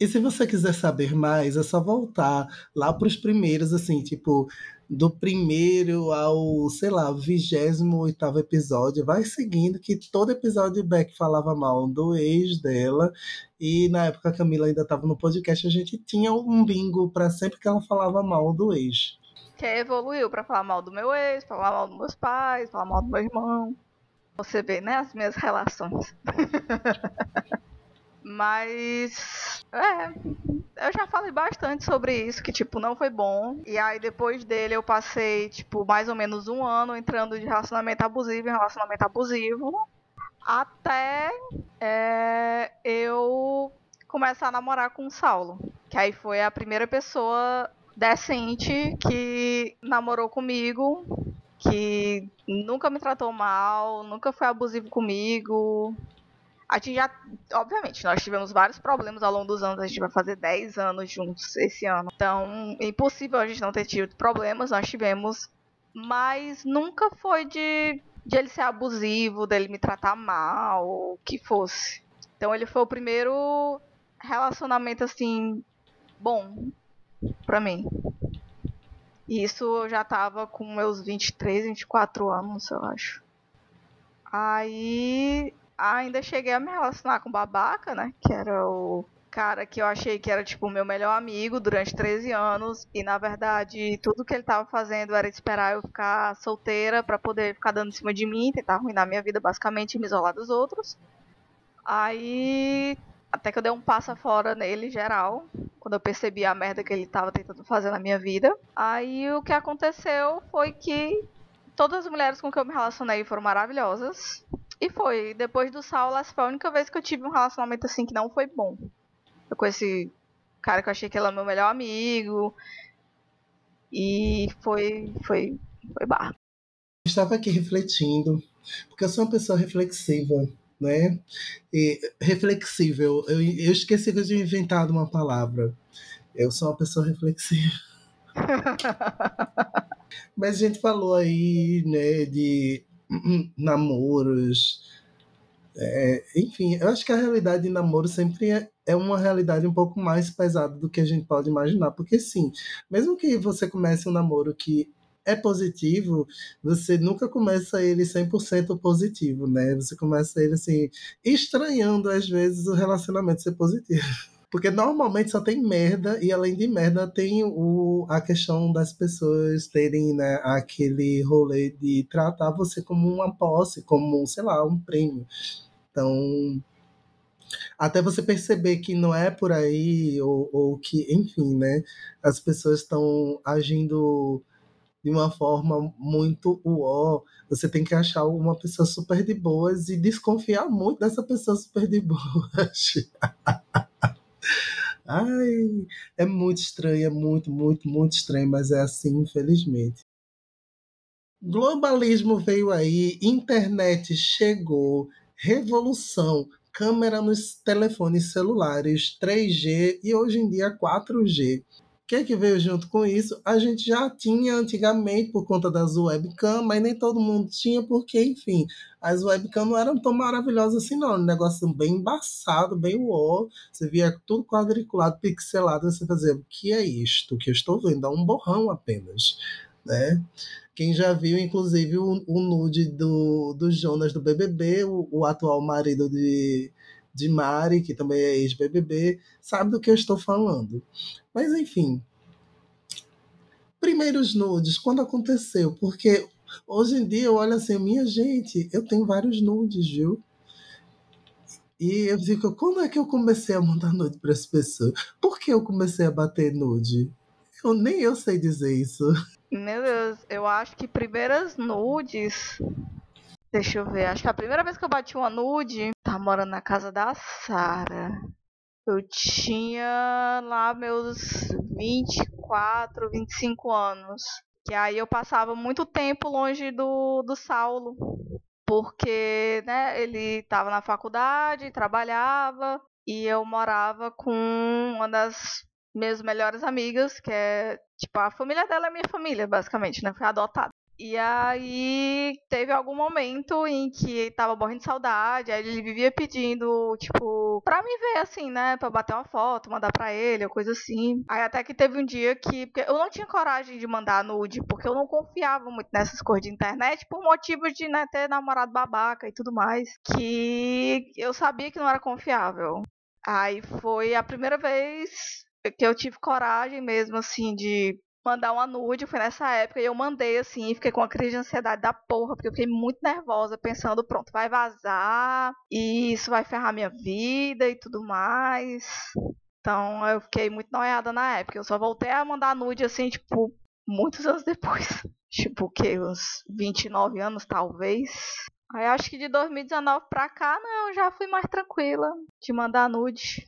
A: E se você quiser saber mais, é só voltar lá para os primeiros, assim, tipo, do primeiro ao, sei lá, vigésimo oitavo episódio, vai seguindo que todo episódio de Beck falava mal do ex dela. E na época a Camila ainda estava no podcast, a gente tinha um bingo para sempre que ela falava mal do ex.
B: Que evoluiu para falar mal do meu ex, falar mal dos meus pais, falar mal do meu irmão. Você vê, né, as minhas relações. Mas. É. Eu já falei bastante sobre isso, que, tipo, não foi bom. E aí, depois dele, eu passei, tipo, mais ou menos um ano entrando de relacionamento abusivo em relacionamento abusivo. Até é, eu começar a namorar com o Saulo. Que aí foi a primeira pessoa decente que namorou comigo que nunca me tratou mal, nunca foi abusivo comigo. A gente já, obviamente, nós tivemos vários problemas ao longo dos anos, a gente vai fazer 10 anos juntos esse ano. Então, impossível a gente não ter tido problemas, nós tivemos, mas nunca foi de, de ele ser abusivo, dele me tratar mal, o que fosse. Então, ele foi o primeiro relacionamento assim bom para mim. Isso eu já tava com meus 23, 24 anos, eu acho. Aí ainda cheguei a me relacionar com o babaca, né? Que era o cara que eu achei que era tipo o meu melhor amigo durante 13 anos e na verdade tudo que ele tava fazendo era esperar eu ficar solteira para poder ficar dando em cima de mim, tentar arruinar minha vida basicamente e me isolar dos outros. Aí até que eu dei um passo fora nele, geral, quando eu percebi a merda que ele tava tentando fazer na minha vida. Aí o que aconteceu foi que todas as mulheres com que eu me relacionei foram maravilhosas. E foi, depois do Saulo, essa foi a única vez que eu tive um relacionamento assim que não foi bom. Eu esse cara que eu achei que ele era meu melhor amigo. E foi. foi. foi barra.
A: Estava aqui refletindo, porque eu sou uma pessoa reflexiva né? E reflexível. Eu, eu esqueci que eu tinha inventado uma palavra. Eu sou uma pessoa reflexiva. Mas a gente falou aí, né, de namoros. É, enfim, eu acho que a realidade de namoro sempre é, é uma realidade um pouco mais pesada do que a gente pode imaginar. Porque, sim, mesmo que você comece um namoro que é positivo, você nunca começa ele 100% positivo, né? Você começa ele assim, estranhando às vezes o relacionamento ser positivo. Porque normalmente só tem merda, e além de merda, tem o, a questão das pessoas terem né, aquele rolê de tratar você como uma posse, como, sei lá, um prêmio. Então, até você perceber que não é por aí, ou, ou que, enfim, né, as pessoas estão agindo de uma forma muito uó, você tem que achar uma pessoa super de boas e desconfiar muito dessa pessoa super de boas. Ai, é muito estranho, é muito, muito, muito estranho, mas é assim, infelizmente. Globalismo veio aí, internet chegou, revolução, câmera nos telefones celulares, 3G e hoje em dia 4G. O que, que veio junto com isso? A gente já tinha antigamente por conta das webcam, mas nem todo mundo tinha, porque, enfim, as webcam não eram tão maravilhosas assim, não. Um negócio bem embaçado, bem uó. Você via tudo quadriculado, pixelado, você fazia, o que é isto que eu estou vendo? É um borrão apenas, né? Quem já viu, inclusive, o, o nude do, do Jonas do BBB, o, o atual marido de, de Mari, que também é ex-BBB, sabe do que eu estou falando. Mas, enfim. Primeiros nudes, quando aconteceu? Porque hoje em dia eu olho assim, minha gente, eu tenho vários nudes, viu? E eu fico, quando é que eu comecei a mandar nude para as pessoas? Por que eu comecei a bater nude? Eu, nem eu sei dizer isso.
B: Meu Deus, eu acho que primeiras nudes. Deixa eu ver, acho que a primeira vez que eu bati uma nude, tava morando na casa da Sara. Eu tinha lá meus 24, 25 anos. Que aí eu passava muito tempo longe do, do Saulo. Porque, né, ele estava na faculdade, trabalhava, e eu morava com uma das minhas melhores amigas, que é, tipo, a família dela é minha família, basicamente, né? Foi adotada. E aí teve algum momento em que tava morrendo de saudade, aí ele vivia pedindo, tipo, pra me ver assim, né? Pra bater uma foto, mandar pra ele, coisa assim. Aí até que teve um dia que. Porque eu não tinha coragem de mandar nude, porque eu não confiava muito nessas coisas de internet, por motivos de né, ter namorado babaca e tudo mais. Que eu sabia que não era confiável. Aí foi a primeira vez que eu tive coragem mesmo, assim, de mandar uma nude, foi nessa época, e eu mandei, assim, e fiquei com uma crise de ansiedade da porra, porque eu fiquei muito nervosa, pensando, pronto, vai vazar, e isso vai ferrar minha vida e tudo mais. Então, eu fiquei muito noiada na época. Eu só voltei a mandar nude, assim, tipo, muitos anos depois. tipo, o quê? Uns 29 anos, talvez. Aí, acho que de 2019 pra cá, não, já fui mais tranquila de mandar nude.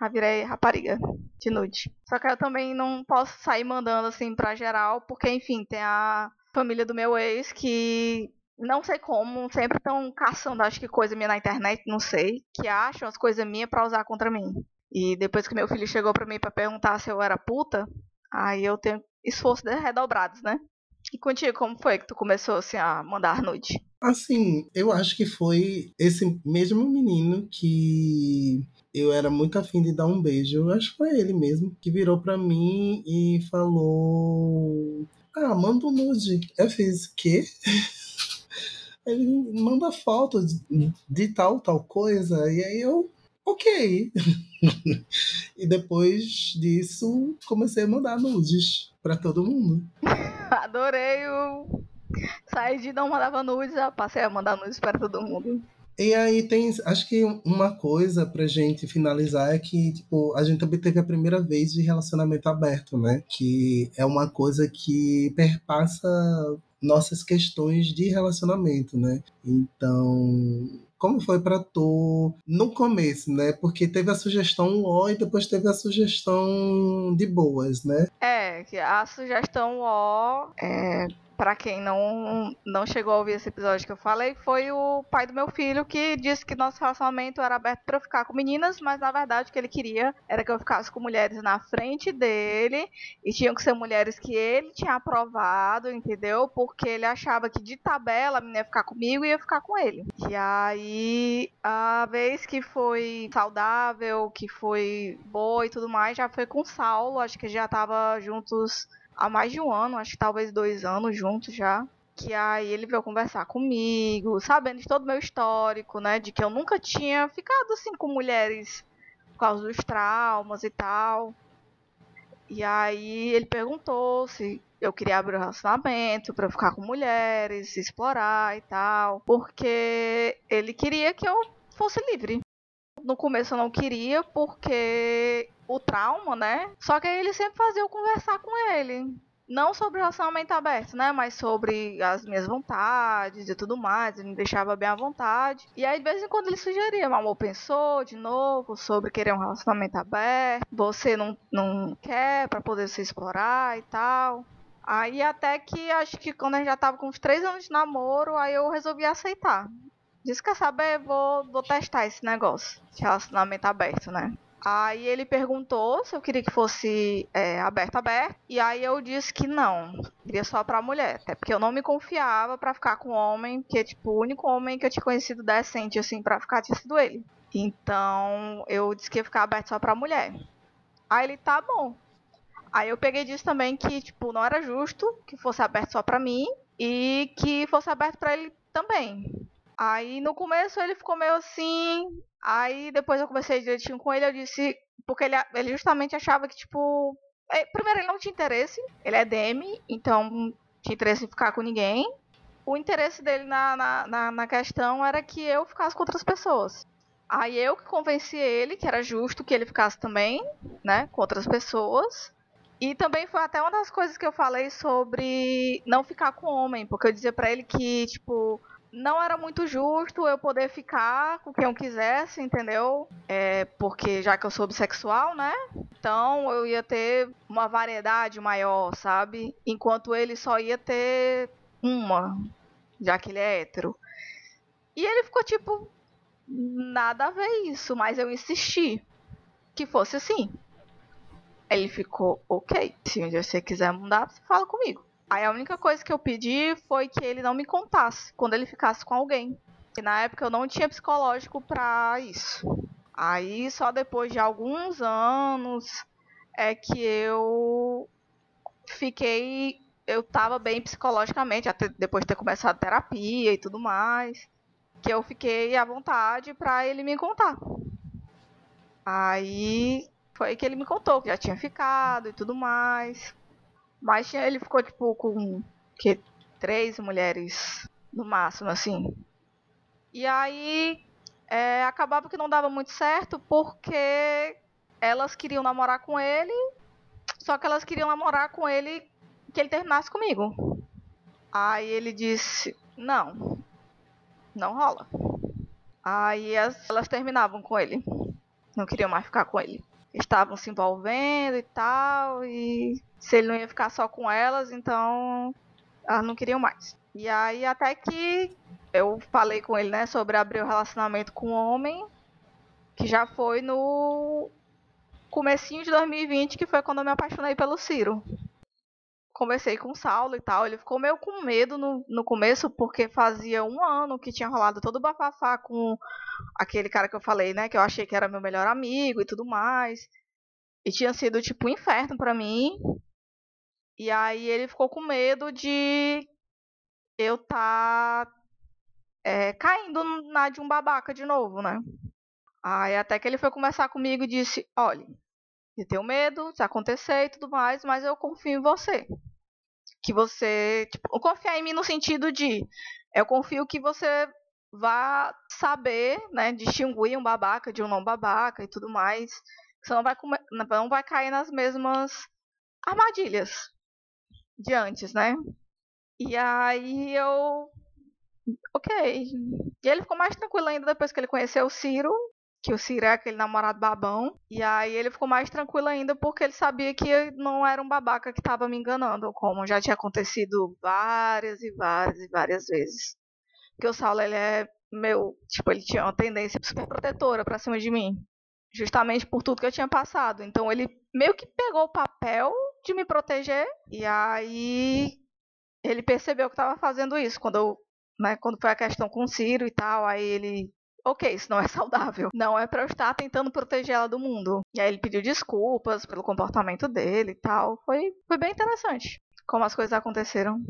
B: Já virei rapariga de nude. Só que eu também não posso sair mandando assim pra geral, porque, enfim, tem a família do meu ex que não sei como, sempre estão caçando, acho que coisa minha na internet, não sei, que acham as coisas minhas para usar contra mim. E depois que meu filho chegou para mim para perguntar se eu era puta, aí eu tenho esforços redobrados, né? E contigo, como foi que tu começou assim a mandar nude?
A: Assim, eu acho que foi esse mesmo menino que eu era muito afim de dar um beijo. Acho que foi ele mesmo que virou para mim e falou: Ah, manda um nude. Eu fiz: Quê? Ele manda foto de, de tal, tal coisa. E aí eu, ok. e depois disso, comecei a mandar nudes para todo mundo.
B: Adorei o. Saí de não mandava nudes, já passei a mandar nudes para todo mundo.
A: E aí tem, acho que uma coisa pra gente finalizar é que, tipo, a gente também teve a primeira vez de relacionamento aberto, né? Que é uma coisa que perpassa nossas questões de relacionamento, né? Então, como foi para tu no começo, né? Porque teve a sugestão O e depois teve a sugestão de boas, né?
B: É, a sugestão O é para quem não, não chegou a ouvir esse episódio que eu falei, foi o pai do meu filho que disse que nosso relacionamento era aberto para eu ficar com meninas, mas na verdade o que ele queria era que eu ficasse com mulheres na frente dele e tinham que ser mulheres que ele tinha aprovado, entendeu? Porque ele achava que de tabela a menina ia ficar comigo e ia ficar com ele. E aí, a vez que foi saudável, que foi boa e tudo mais, já foi com o Saulo, acho que já tava juntos há mais de um ano, acho que talvez dois anos juntos já. Que aí ele veio conversar comigo, sabendo de todo o meu histórico, né? De que eu nunca tinha ficado assim com mulheres por causa dos traumas e tal. E aí ele perguntou se eu queria abrir um relacionamento para ficar com mulheres, explorar e tal, porque ele queria que eu fosse livre. No começo eu não queria porque o trauma, né? Só que aí ele sempre fazia eu conversar com ele não sobre relacionamento aberto, né? Mas sobre as minhas vontades e tudo mais. Ele me deixava bem à vontade. E aí, de vez em quando, ele sugeria: Mamor pensou de novo sobre querer um relacionamento aberto. Você não, não quer para poder se explorar e tal. Aí, até que acho que quando a gente já tava com uns três anos de namoro, aí eu resolvi aceitar. Disse: Quer saber? Vou, vou testar esse negócio de relacionamento aberto, né? Aí ele perguntou se eu queria que fosse é, aberto, aberto. E aí eu disse que não. Queria só pra mulher. Até porque eu não me confiava para ficar com homem, que tipo, o único homem que eu tinha conhecido decente, assim, pra ficar tinha sido ele. Então eu disse que ia ficar aberto só pra mulher. Aí ele, tá bom. Aí eu peguei disso também que, tipo, não era justo que fosse aberto só pra mim e que fosse aberto para ele também. Aí no começo ele ficou meio assim. Aí depois eu conversei direitinho com ele, eu disse. Porque ele, ele justamente achava que, tipo. É, primeiro, ele não tinha interesse. Ele é DM, então tinha interesse em ficar com ninguém. O interesse dele na, na, na, na questão era que eu ficasse com outras pessoas. Aí eu que convenci ele que era justo que ele ficasse também, né, com outras pessoas. E também foi até uma das coisas que eu falei sobre não ficar com homem, porque eu dizia para ele que, tipo, não era muito justo eu poder ficar com quem eu quisesse, entendeu? É, porque já que eu sou bissexual, né? Então eu ia ter uma variedade maior, sabe? Enquanto ele só ia ter uma, já que ele é hétero. E ele ficou tipo, nada a ver isso, mas eu insisti que fosse assim. Ele ficou, ok, se um dia você quiser mudar, você fala comigo. Aí a única coisa que eu pedi foi que ele não me contasse quando ele ficasse com alguém. E na época eu não tinha psicológico para isso. Aí só depois de alguns anos é que eu fiquei. Eu tava bem psicologicamente, até depois de ter começado terapia e tudo mais. Que eu fiquei à vontade para ele me contar. Aí foi que ele me contou que já tinha ficado e tudo mais. Mas ele ficou, tipo, com que três mulheres no máximo, assim. E aí é, acabava que não dava muito certo porque elas queriam namorar com ele, só que elas queriam namorar com ele que ele terminasse comigo. Aí ele disse: Não, não rola. Aí as, elas terminavam com ele, não queriam mais ficar com ele. Estavam se envolvendo e tal, e se ele não ia ficar só com elas, então elas não queriam mais. E aí até que eu falei com ele, né, sobre abrir o relacionamento com o homem, que já foi no comecinho de 2020, que foi quando eu me apaixonei pelo Ciro. Conversei com o Saulo e tal, ele ficou meio com medo no, no começo, porque fazia um ano que tinha rolado todo o bafafá com aquele cara que eu falei, né, que eu achei que era meu melhor amigo e tudo mais. E tinha sido tipo um inferno para mim. E aí ele ficou com medo de eu tá é, caindo na de um babaca de novo, né? Aí até que ele foi conversar comigo e disse, olha, eu tenho medo de acontecer e tudo mais, mas eu confio em você. Que você, tipo, confiar em mim no sentido de eu confio que você vá saber, né, distinguir um babaca de um não babaca e tudo mais. Você não vai, não vai cair nas mesmas armadilhas de antes, né? E aí eu. Ok. E ele ficou mais tranquilo ainda depois que ele conheceu o Ciro. Que o Ciro é aquele namorado babão. E aí ele ficou mais tranquilo ainda porque ele sabia que não era um babaca que estava me enganando, como já tinha acontecido várias e várias e várias vezes. Porque o Saulo, ele é meu. Tipo, ele tinha uma tendência super protetora pra cima de mim. Justamente por tudo que eu tinha passado. Então ele meio que pegou o papel de me proteger. E aí ele percebeu que estava fazendo isso. Quando, eu, né, quando foi a questão com o Ciro e tal, aí ele. ok, isso não é saudável. Não é pra eu estar tentando proteger ela do mundo. E aí ele pediu desculpas pelo comportamento dele e tal. Foi, foi bem interessante como as coisas aconteceram.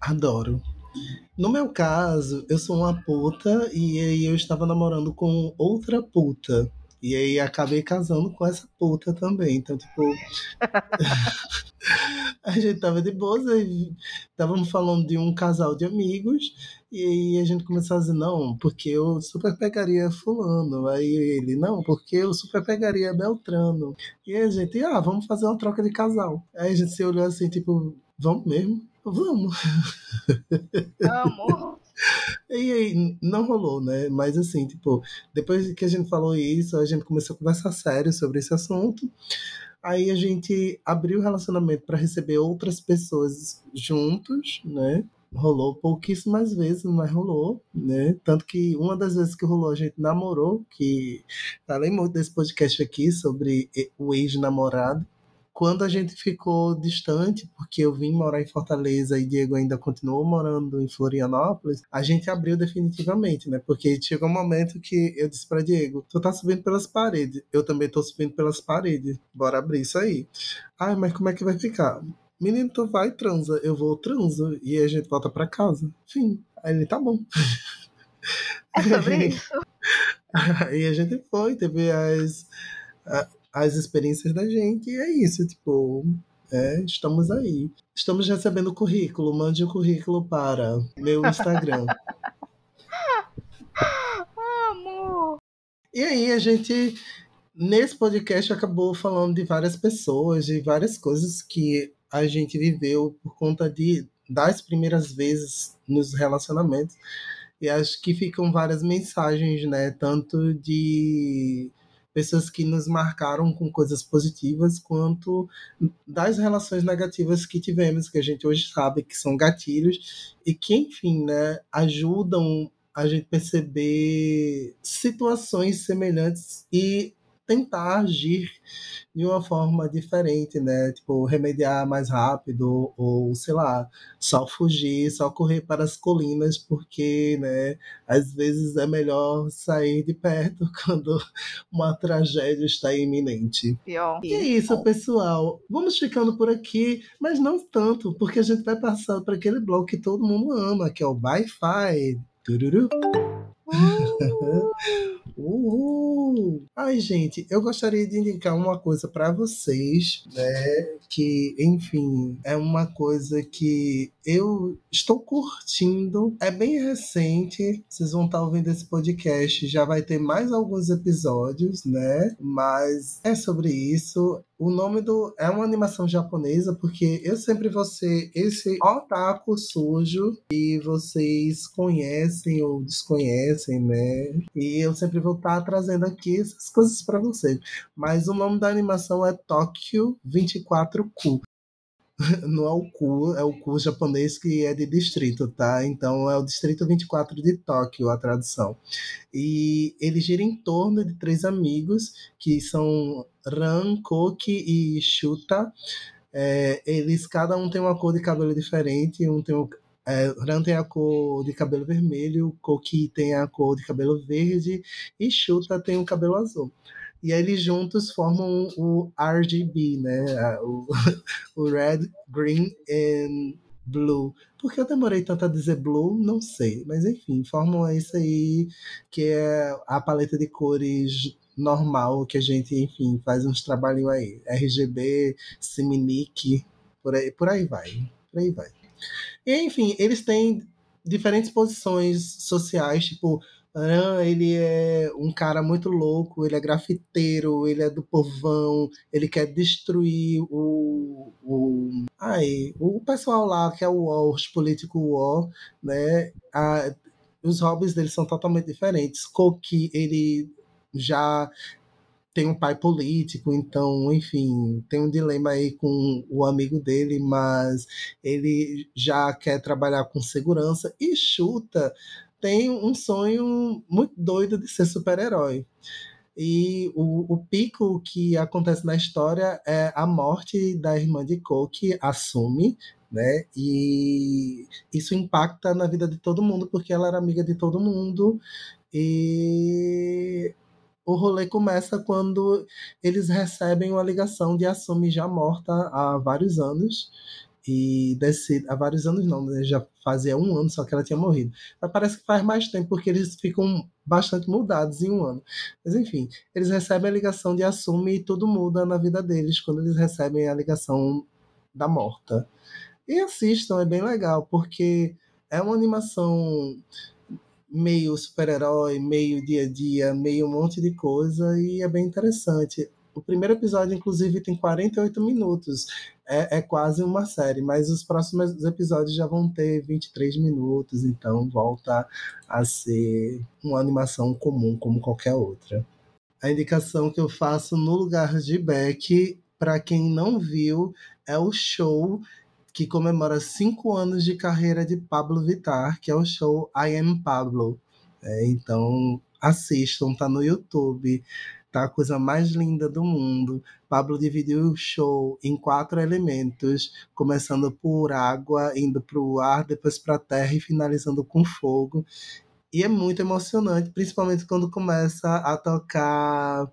A: Adoro. No meu caso, eu sou uma puta e eu estava namorando com outra puta. E aí acabei casando com essa puta também. Então, tipo. a gente tava de boa, e estávamos falando de um casal de amigos. E aí a gente começou a dizer, não, porque eu super pegaria fulano. Aí ele, não, porque eu super pegaria Beltrano. E a gente, ah, vamos fazer uma troca de casal. Aí a gente se olhou assim, tipo, vamos mesmo? Vamos.
B: Vamos.
A: E aí, não rolou, né? Mas assim, tipo, depois que a gente falou isso, a gente começou a conversar sério sobre esse assunto. Aí a gente abriu o relacionamento para receber outras pessoas juntos, né? Rolou pouquíssimas vezes, mas rolou, né? Tanto que uma das vezes que rolou, a gente namorou, que falei muito desse podcast aqui sobre o ex-namorado quando a gente ficou distante, porque eu vim morar em Fortaleza e Diego ainda continuou morando em Florianópolis, a gente abriu definitivamente, né? Porque chegou um momento que eu disse para Diego: tu tá subindo pelas paredes, eu também tô subindo pelas paredes, bora abrir isso aí. Ai, mas como é que vai ficar? Menino, tu vai transa, eu vou transa e a gente volta para casa. Fim. Aí ele tá bom.
B: É sobre isso.
A: Aí a gente foi, teve as as experiências da gente e é isso, tipo, é, estamos aí. Estamos recebendo currículo, mande o currículo para meu Instagram.
B: Amor.
A: E aí a gente nesse podcast acabou falando de várias pessoas, de várias coisas que a gente viveu por conta de das primeiras vezes nos relacionamentos. E acho que ficam várias mensagens, né, tanto de pessoas que nos marcaram com coisas positivas, quanto das relações negativas que tivemos, que a gente hoje sabe que são gatilhos, e que, enfim, né, ajudam a gente perceber situações semelhantes e tentar agir de uma forma diferente, né? Tipo, remediar mais rápido, ou sei lá, só fugir, só correr para as colinas, porque, né, às vezes é melhor sair de perto quando uma tragédia está iminente. E é isso, pessoal. Vamos ficando por aqui, mas não tanto, porque a gente vai passar para aquele bloco que todo mundo ama, que é o Wi-Fi. Tururu. Uh! Uhul! Ai, gente, eu gostaria de indicar uma coisa para vocês, né? Que, enfim, é uma coisa que eu estou curtindo. É bem recente. Vocês vão estar ouvindo esse podcast. Já vai ter mais alguns episódios, né? Mas é sobre isso. O nome do é uma animação japonesa porque eu sempre vou ser esse otaku sujo que vocês conhecem ou desconhecem, né? E eu sempre vou estar trazendo aqui essas coisas para vocês. Mas o nome da animação é Tokyo 24Ku. Não é o Ku, é o Ku japonês que é de distrito, tá? Então é o Distrito 24 de Tóquio, a tradução. E ele gira em torno de três amigos, que são Ran, Koki e Shuta. É, eles, cada um tem uma cor de cabelo diferente, um tem um, é, Ran tem a cor de cabelo vermelho, Koki tem a cor de cabelo verde e Shuta tem o cabelo azul. E eles juntos formam o RGB, né? O, o Red, Green and Blue. Por que eu demorei tanto a dizer blue? Não sei. Mas enfim, formam isso aí, que é a paleta de cores normal que a gente, enfim, faz uns trabalhinhos aí. RGB, Siminique, por aí, por aí vai. Por aí vai. E, enfim, eles têm diferentes posições sociais, tipo, ele é um cara muito louco, ele é grafiteiro, ele é do povão, ele quer destruir o, o, ai, o pessoal lá que é o war, os políticos war, né? A, os hobbies dele são totalmente diferentes. Koki, ele já tem um pai político, então, enfim, tem um dilema aí com o amigo dele, mas ele já quer trabalhar com segurança e chuta tem um sonho muito doido de ser super-herói. E o, o, pico que acontece na história é a morte da irmã de Koki, Assume, né? E isso impacta na vida de todo mundo, porque ela era amiga de todo mundo. E o rolê começa quando eles recebem uma ligação de Assumi já morta há vários anos. E desse, há vários anos não, né? já fazia um ano só que ela tinha morrido. Mas parece que faz mais tempo, porque eles ficam bastante mudados em um ano. Mas enfim, eles recebem a ligação de Assumi e tudo muda na vida deles quando eles recebem a ligação da morta. E assistam, é bem legal, porque é uma animação meio super-herói, meio dia a dia, meio um monte de coisa, e é bem interessante. O primeiro episódio, inclusive, tem 48 minutos. É, é quase uma série, mas os próximos episódios já vão ter 23 minutos, então volta a ser uma animação comum, como qualquer outra. A indicação que eu faço no lugar de Beck, para quem não viu, é o show que comemora cinco anos de carreira de Pablo Vittar, que é o show I Am Pablo. É, então assistam, tá no YouTube, tá a coisa mais linda do mundo. Pablo dividiu o show em quatro elementos, começando por água, indo para o ar, depois para a terra e finalizando com fogo. E é muito emocionante, principalmente quando começa a tocar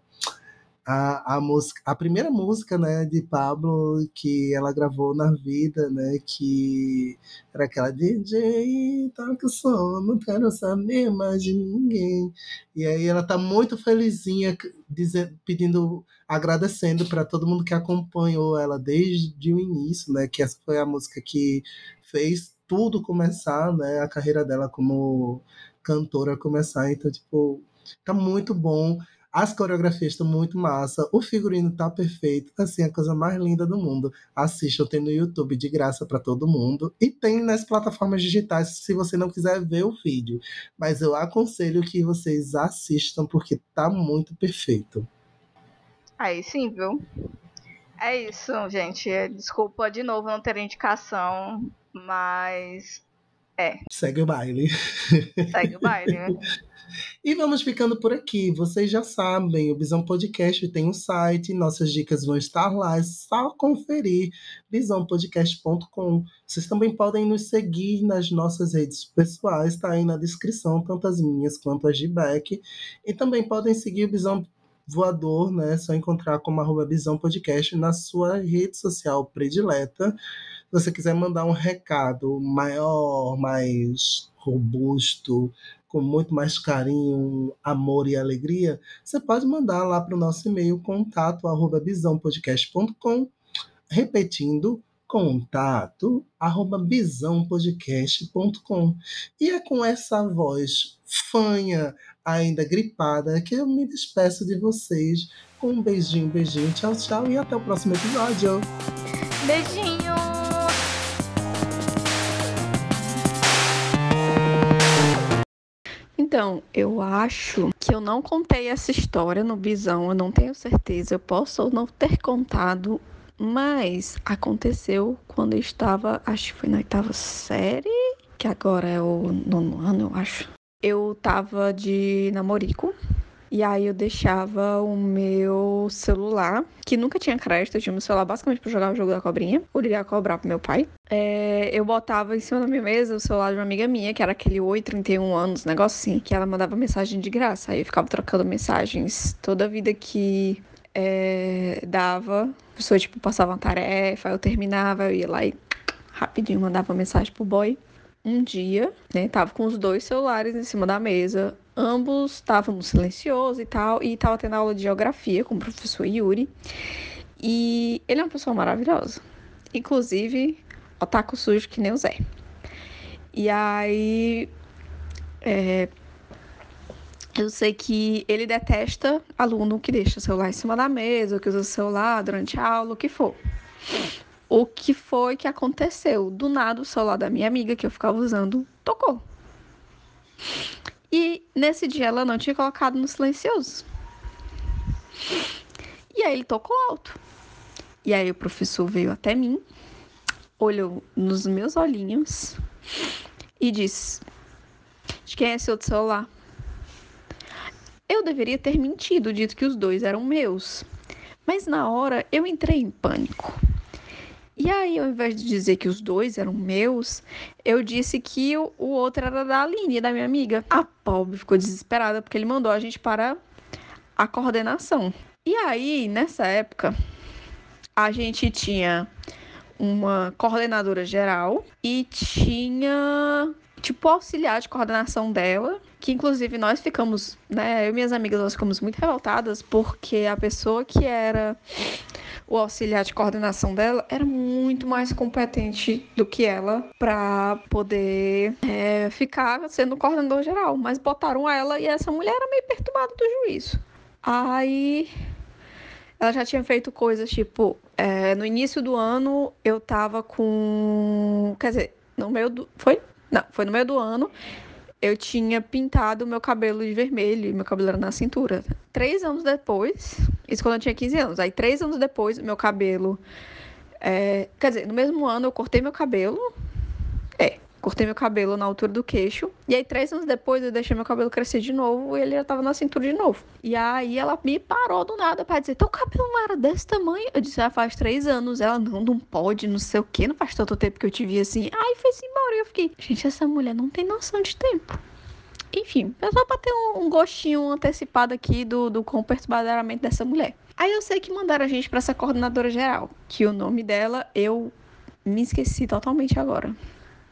A: a, a, música, a primeira música né, de Pablo que ela gravou na vida, né, que era aquela DJ, toca o som, não quero saber mais de ninguém. E aí ela tá muito felizinha, dizendo, pedindo, agradecendo para todo mundo que acompanhou ela desde o início, né, que essa foi a música que fez tudo começar, né, a carreira dela como cantora começar. Então, tipo, tá muito bom. As coreografias estão muito massa, o figurino tá perfeito, assim, a coisa mais linda do mundo. Assistam, tem no YouTube de graça para todo mundo e tem nas plataformas digitais se você não quiser ver o vídeo. Mas eu aconselho que vocês assistam porque tá muito perfeito.
B: Aí sim, viu? É isso, gente. Desculpa de novo não ter indicação, mas é.
A: Segue o baile.
B: Segue o baile. Né?
A: E vamos ficando por aqui. Vocês já sabem, o Bisão Podcast tem um site, nossas dicas vão estar lá, é só conferir bisãopodcast.com. Vocês também podem nos seguir nas nossas redes pessoais, tá aí na descrição, tanto as minhas quanto as de Beck. E também podem seguir o Bisão Voador, né? É só encontrar como arroba Bisão Podcast na sua rede social predileta. Você quiser mandar um recado maior, mais robusto, com muito mais carinho, amor e alegria, você pode mandar lá para o nosso e-mail contato arroba repetindo contato arroba bisãopodcast.com. E é com essa voz fanha, ainda gripada, que eu me despeço de vocês com um beijinho, beijinho, tchau, tchau e até o próximo episódio.
B: Beijinho!
D: Então, eu acho que eu não contei essa história no Bisão, eu não tenho certeza. Eu posso ou não ter contado, mas aconteceu quando eu estava, acho que foi na oitava série, que agora é o nono ano, eu acho. Eu tava de namorico e aí eu deixava o meu celular, que nunca tinha crédito, eu tinha meu celular basicamente para jogar o jogo da cobrinha, ou ligar a cobrar pro meu pai. É, eu botava em cima da minha mesa o celular de uma amiga minha, que era aquele 831 anos, negócio assim, que ela mandava mensagem de graça. Aí eu ficava trocando mensagens toda a vida que é, dava. A pessoa, tipo, passava uma tarefa, eu terminava, eu ia lá e rapidinho mandava mensagem pro boy. Um dia, né, tava com os dois celulares em cima da mesa, ambos estávamos silenciosos e tal, e estava tendo aula de geografia com o professor Yuri. E ele é uma pessoa maravilhosa. Inclusive, otaku sujo que nem o Zé. E aí. É, eu sei que ele detesta aluno que deixa o celular em cima da mesa, que usa o celular durante a aula, o que for. O que foi que aconteceu? Do nada, o celular da minha amiga, que eu ficava usando, tocou. E nesse dia ela não tinha colocado no silencioso. E aí ele tocou alto. E aí o professor veio até mim, olhou nos meus olhinhos e disse: De quem é outro celular? Eu deveria ter mentido, dito que os dois eram meus. Mas na hora eu entrei em pânico. E aí, ao invés de dizer que os dois eram meus, eu disse que o, o outro era da Aline, da minha amiga. A pobre ficou desesperada porque ele mandou a gente para a coordenação. E aí, nessa época, a gente tinha uma coordenadora geral e tinha tipo auxiliar de coordenação dela, que inclusive nós ficamos, né, eu e minhas amigas nós ficamos muito revoltadas porque a pessoa que era o auxiliar de coordenação dela era muito mais competente do que ela para poder é, ficar sendo coordenador geral, mas botaram ela e essa mulher era meio perturbada do juízo. Aí ela já tinha feito coisas tipo, é, no início do ano eu tava com. Quer dizer, no meio do. Foi? Não, foi no meio do ano. Eu tinha pintado meu cabelo de vermelho e meu cabelo era na cintura. Três anos depois, isso quando eu tinha 15 anos. Aí, três anos depois, meu cabelo. É, quer dizer, no mesmo ano eu cortei meu cabelo. É, cortei meu cabelo na altura do queixo. E aí, três anos depois, eu deixei meu cabelo crescer de novo e ele já tava na cintura de novo. E aí, ela me parou do nada pra dizer: Teu cabelo não era desse tamanho? Eu disse: Ah, faz três anos. Ela, não, não pode, não sei o que, não faz tanto tempo que eu te vi assim. Aí, foi-se embora. E eu fiquei: Gente, essa mulher não tem noção de tempo. Enfim, é só pra ter um, um gostinho antecipado aqui do, do quão dessa mulher. Aí eu sei que mandaram a gente para essa coordenadora geral, que o nome dela eu me esqueci totalmente agora.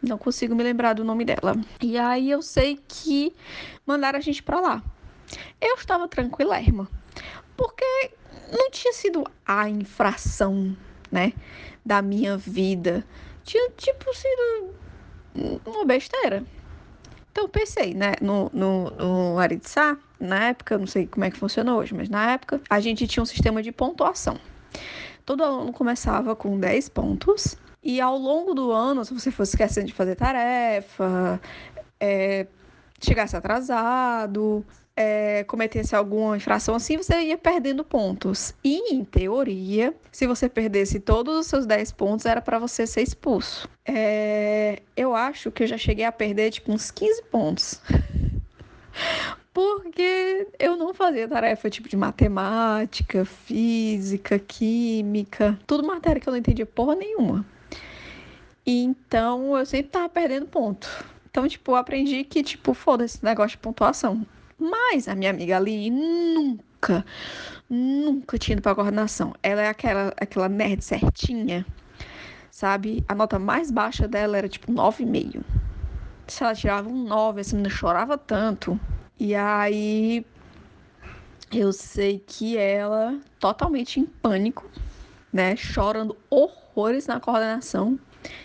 D: Não consigo me lembrar do nome dela. E aí eu sei que mandaram a gente para lá. Eu estava tranquilérrima, porque não tinha sido a infração, né, da minha vida. Tinha, tipo, sido uma besteira. Então pensei, né, no, no, no Aritsá, na época, não sei como é que funciona hoje, mas na época, a gente tinha um sistema de pontuação. Todo aluno começava com 10 pontos, e ao longo do ano, se você fosse esquecendo de fazer tarefa, é, chegasse atrasado, é, cometesse alguma infração assim, você ia perdendo pontos. E, em teoria, se você perdesse todos os seus 10 pontos, era para você ser expulso. É, eu acho que eu já cheguei a perder, tipo, uns 15 pontos. Porque eu não fazia tarefa tipo de matemática, física, química, tudo matéria que eu não entendia porra nenhuma. Então eu sempre tava perdendo ponto. Então, tipo, eu aprendi que, tipo, foda-se esse negócio de pontuação. Mas a minha amiga ali nunca, nunca tinha ido pra coordenação. Ela é aquela, aquela nerd certinha, sabe? A nota mais baixa dela era tipo 9,5. Se ela tirava um 9, essa menina chorava tanto. E aí eu sei que ela, totalmente em pânico, né? Chorando horrores na coordenação.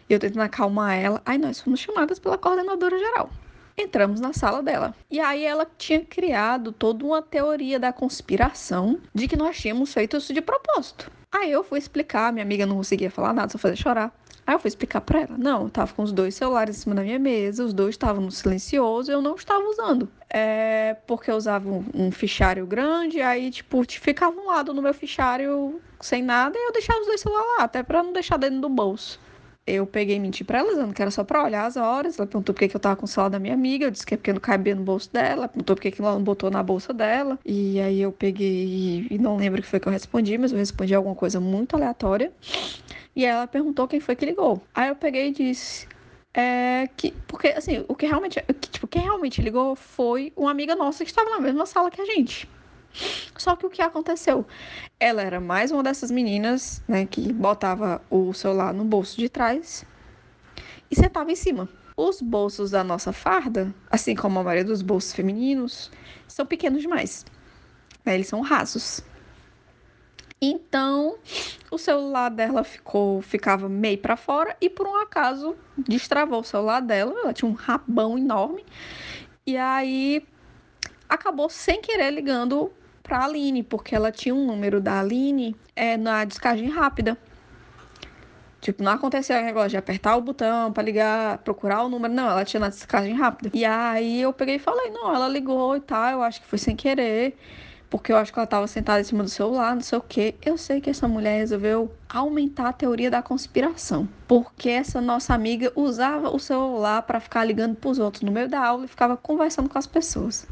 D: E eu tentando acalmar ela. Aí nós fomos chamadas pela coordenadora geral. Entramos na sala dela. E aí ela tinha criado toda uma teoria da conspiração de que nós tínhamos feito isso de propósito. Aí eu fui explicar, minha amiga não conseguia falar nada, só fazer chorar. Aí eu fui explicar pra ela. Não, eu tava com os dois celulares em cima da minha mesa, os dois estavam no silencioso eu não estava usando. É porque eu usava um, um fichário grande, aí, tipo, ficava um lado no meu fichário sem nada e eu deixava os dois celulares lá, até pra não deixar dentro do bolso eu peguei e menti pra ela, dizendo que era só pra olhar as horas. Ela perguntou por que, que eu tava com o celular da minha amiga. Eu disse que é porque não cabia no bolso dela. Ela perguntou por que, que ela não botou na bolsa dela. E aí eu peguei e não lembro o que foi que eu respondi, mas eu respondi alguma coisa muito aleatória. E ela perguntou quem foi que ligou. Aí eu peguei e disse. É que, porque, assim, o que realmente, que, tipo, quem realmente ligou foi uma amiga nossa que estava na mesma sala que a gente. Só que o que aconteceu? Ela era mais uma dessas meninas, né, que botava o celular no bolso de trás e sentava em cima. Os bolsos da nossa farda, assim como a maioria dos bolsos femininos, são pequenos demais. Né? Eles são rasos. Então, o celular dela ficou, ficava meio para fora e por um acaso destravou o celular dela. Ela tinha um rabão enorme e aí acabou sem querer ligando para a Aline, porque ela tinha um número da Aline é, na descagem rápida. Tipo, não aconteceu o negócio de apertar o botão para ligar, procurar o número. Não, ela tinha na descagem rápida. E aí eu peguei e falei, não, ela ligou e tal, eu acho que foi sem querer. Porque eu acho que ela tava sentada em cima do celular, não sei o quê. Eu sei que essa mulher resolveu aumentar a teoria da conspiração. Porque essa nossa amiga usava o celular para ficar ligando pros outros no meio da aula e ficava conversando com as pessoas.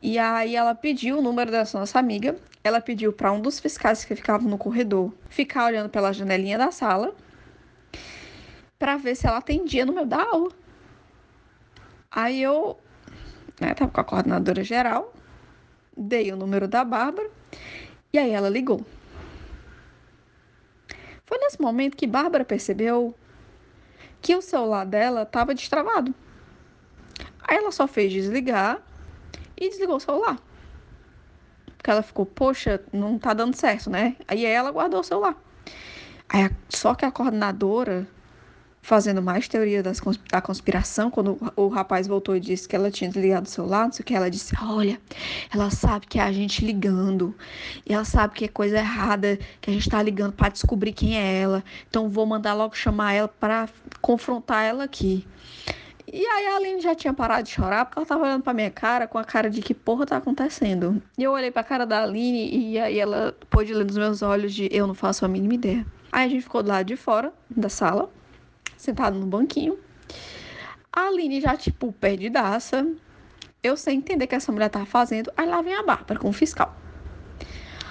D: E aí ela pediu o número dessa nossa amiga. Ela pediu para um dos fiscais que ficavam no corredor ficar olhando pela janelinha da sala para ver se ela atendia no meio da aula. Aí eu, né, tava com a coordenadora geral, dei o número da Bárbara e aí ela ligou. Foi nesse momento que Bárbara percebeu que o celular dela estava destravado. Aí ela só fez desligar e desligou o celular. Porque ela ficou, poxa, não tá dando certo, né? Aí ela guardou o celular. Aí, só que a coordenadora, fazendo mais teoria das, da conspiração, quando o, rapaz voltou e disse que ela tinha desligado o celular, não sei o que, ela disse: Olha, ela sabe que é a gente ligando, e ela sabe que é coisa errada, que a gente tá ligando para descobrir quem é ela, então vou mandar logo chamar ela para confrontar ela aqui. E aí a Aline já tinha parado de chorar porque ela tava olhando pra minha cara com a cara de que porra tá acontecendo. E eu olhei pra cara da Aline e aí ela pôde ler nos meus olhos de eu não faço a mínima ideia. Aí a gente ficou do lado de fora da sala, sentado no banquinho. A Aline já, tipo, perdidaça. Eu sem entender o que essa mulher tava fazendo. Aí lá vem a Bárbara com o fiscal.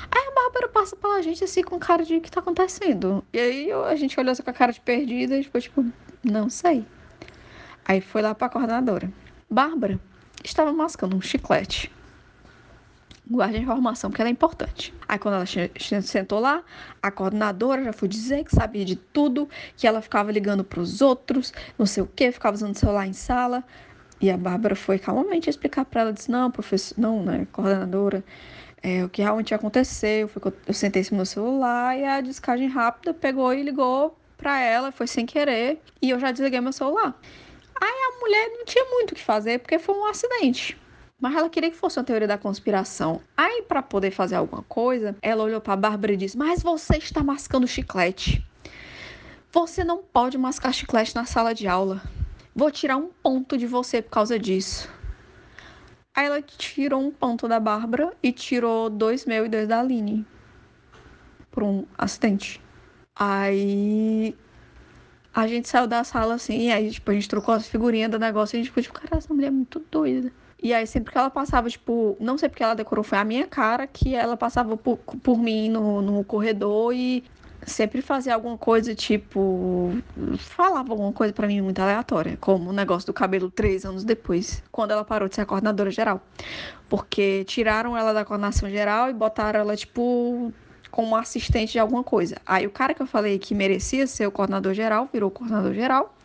D: Aí a Bárbara passa pela gente assim com cara de o que tá acontecendo. E aí a gente olhou assim com a cara de perdida e tipo, tipo, não sei. Aí foi lá para a coordenadora. Bárbara estava mascando um chiclete. Guarde a informação, porque ela é importante. Aí, quando ela sentou lá, a coordenadora já foi dizer que sabia de tudo, que ela ficava ligando para os outros, não sei o que, ficava usando o celular em sala. E a Bárbara foi calmamente explicar para ela: disse, não, professor, não, né, coordenadora, é, o que realmente aconteceu foi que eu, sentei no meu celular e a descagem rápida pegou e ligou para ela, foi sem querer, e eu já desliguei meu celular. Aí a mulher não tinha muito o que fazer porque foi um acidente. Mas ela queria que fosse uma teoria da conspiração. Aí, para poder fazer alguma coisa, ela olhou para Bárbara e disse: Mas você está mascando chiclete. Você não pode mascar chiclete na sala de aula. Vou tirar um ponto de você por causa disso. Aí ela tirou um ponto da Bárbara e tirou dois meu e dois da Aline. Por um acidente. Aí a gente saiu da sala assim, e aí, tipo, a gente trocou as figurinhas do negócio e a gente ficou tipo, cara, essa mulher é muito doida. E aí, sempre que ela passava, tipo, não sei porque ela decorou, foi a minha cara que ela passava por, por mim no, no corredor e sempre fazia alguma coisa, tipo, falava alguma coisa para mim muito aleatória, como o negócio do cabelo três anos depois, quando ela parou de ser a coordenadora geral. Porque tiraram ela da coordenação geral e botaram ela, tipo, como assistente de alguma coisa. Aí o cara que eu falei que merecia ser o coordenador geral, virou coordenador geral.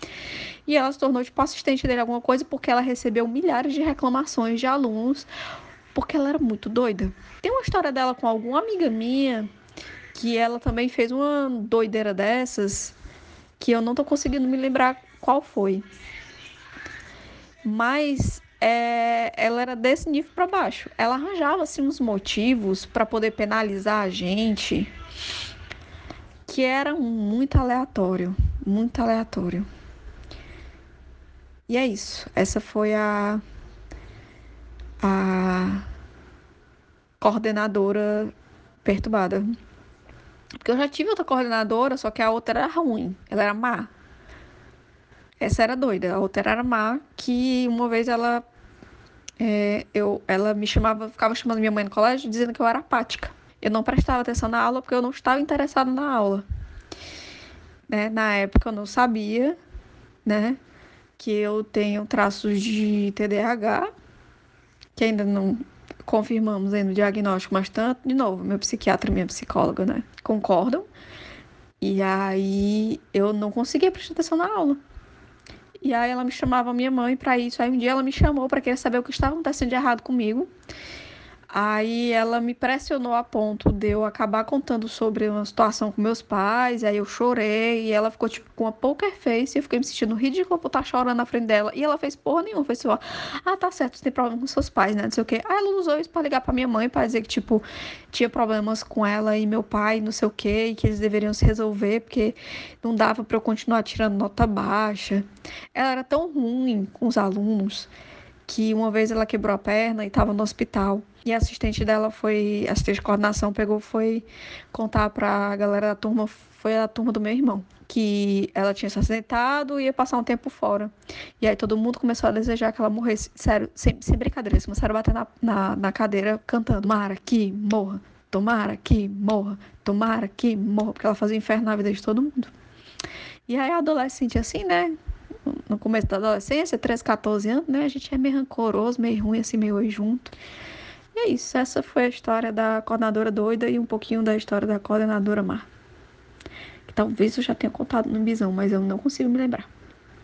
D: E ela se tornou tipo assistente dele alguma coisa porque ela recebeu milhares de reclamações de alunos porque ela era muito doida. Tem uma história dela com alguma amiga minha que ela também fez uma doideira dessas que eu não tô conseguindo me lembrar qual foi. Mas é, ela era desse nível para baixo. Ela arranjava assim uns motivos para poder penalizar a gente que era muito aleatório, muito aleatório. E é isso. Essa foi a a coordenadora perturbada. Porque eu já tive outra coordenadora, só que a outra era ruim, ela era má. Essa era doida, a outra era má, que uma vez ela é, eu, ela me chamava, ficava chamando minha mãe no colégio dizendo que eu era apática. Eu não prestava atenção na aula porque eu não estava interessada na aula. Né? Na época eu não sabia, né, que eu tenho traços de TDAH, que ainda não confirmamos ainda o diagnóstico, mas tanto, de novo, meu psiquiatra e minha psicóloga, né, concordam. E aí eu não conseguia prestar atenção na aula. E aí ela me chamava minha mãe para isso. Aí um dia ela me chamou para querer saber o que estava acontecendo de errado comigo. Aí ela me pressionou a ponto de eu acabar contando sobre uma situação com meus pais. Aí eu chorei e ela ficou tipo com uma poker face. E eu fiquei me sentindo ridícula por estar chorando na frente dela. E ela fez porra nenhuma. Fez só, ah, tá certo, você tem problema com seus pais, né? Não sei o quê. Aí ela usou isso pra ligar pra minha mãe pra dizer que, tipo, tinha problemas com ela e meu pai, não sei o quê. E que eles deveriam se resolver porque não dava pra eu continuar tirando nota baixa. Ela era tão ruim com os alunos que uma vez ela quebrou a perna e estava no hospital. E a assistente dela foi, a assistente de coordenação pegou, foi contar para a galera da turma, foi a turma do meu irmão, que ela tinha se acidentado e ia passar um tempo fora. E aí todo mundo começou a desejar que ela morresse. Sério, sem, sem brincadeira, eles começaram a bater na, na, na cadeira cantando: Tomara que morra, tomara que morra, tomara que morra, porque ela fazia inferno na vida de todo mundo. E aí, adolescente assim, né? No começo da adolescência, 13, 14 anos, né? A gente é meio rancoroso, meio ruim, assim, meio junto. E é isso. Essa foi a história da coordenadora doida e um pouquinho da história da coordenadora má. Que talvez eu já tenha contado no Bisão, mas eu não consigo me lembrar.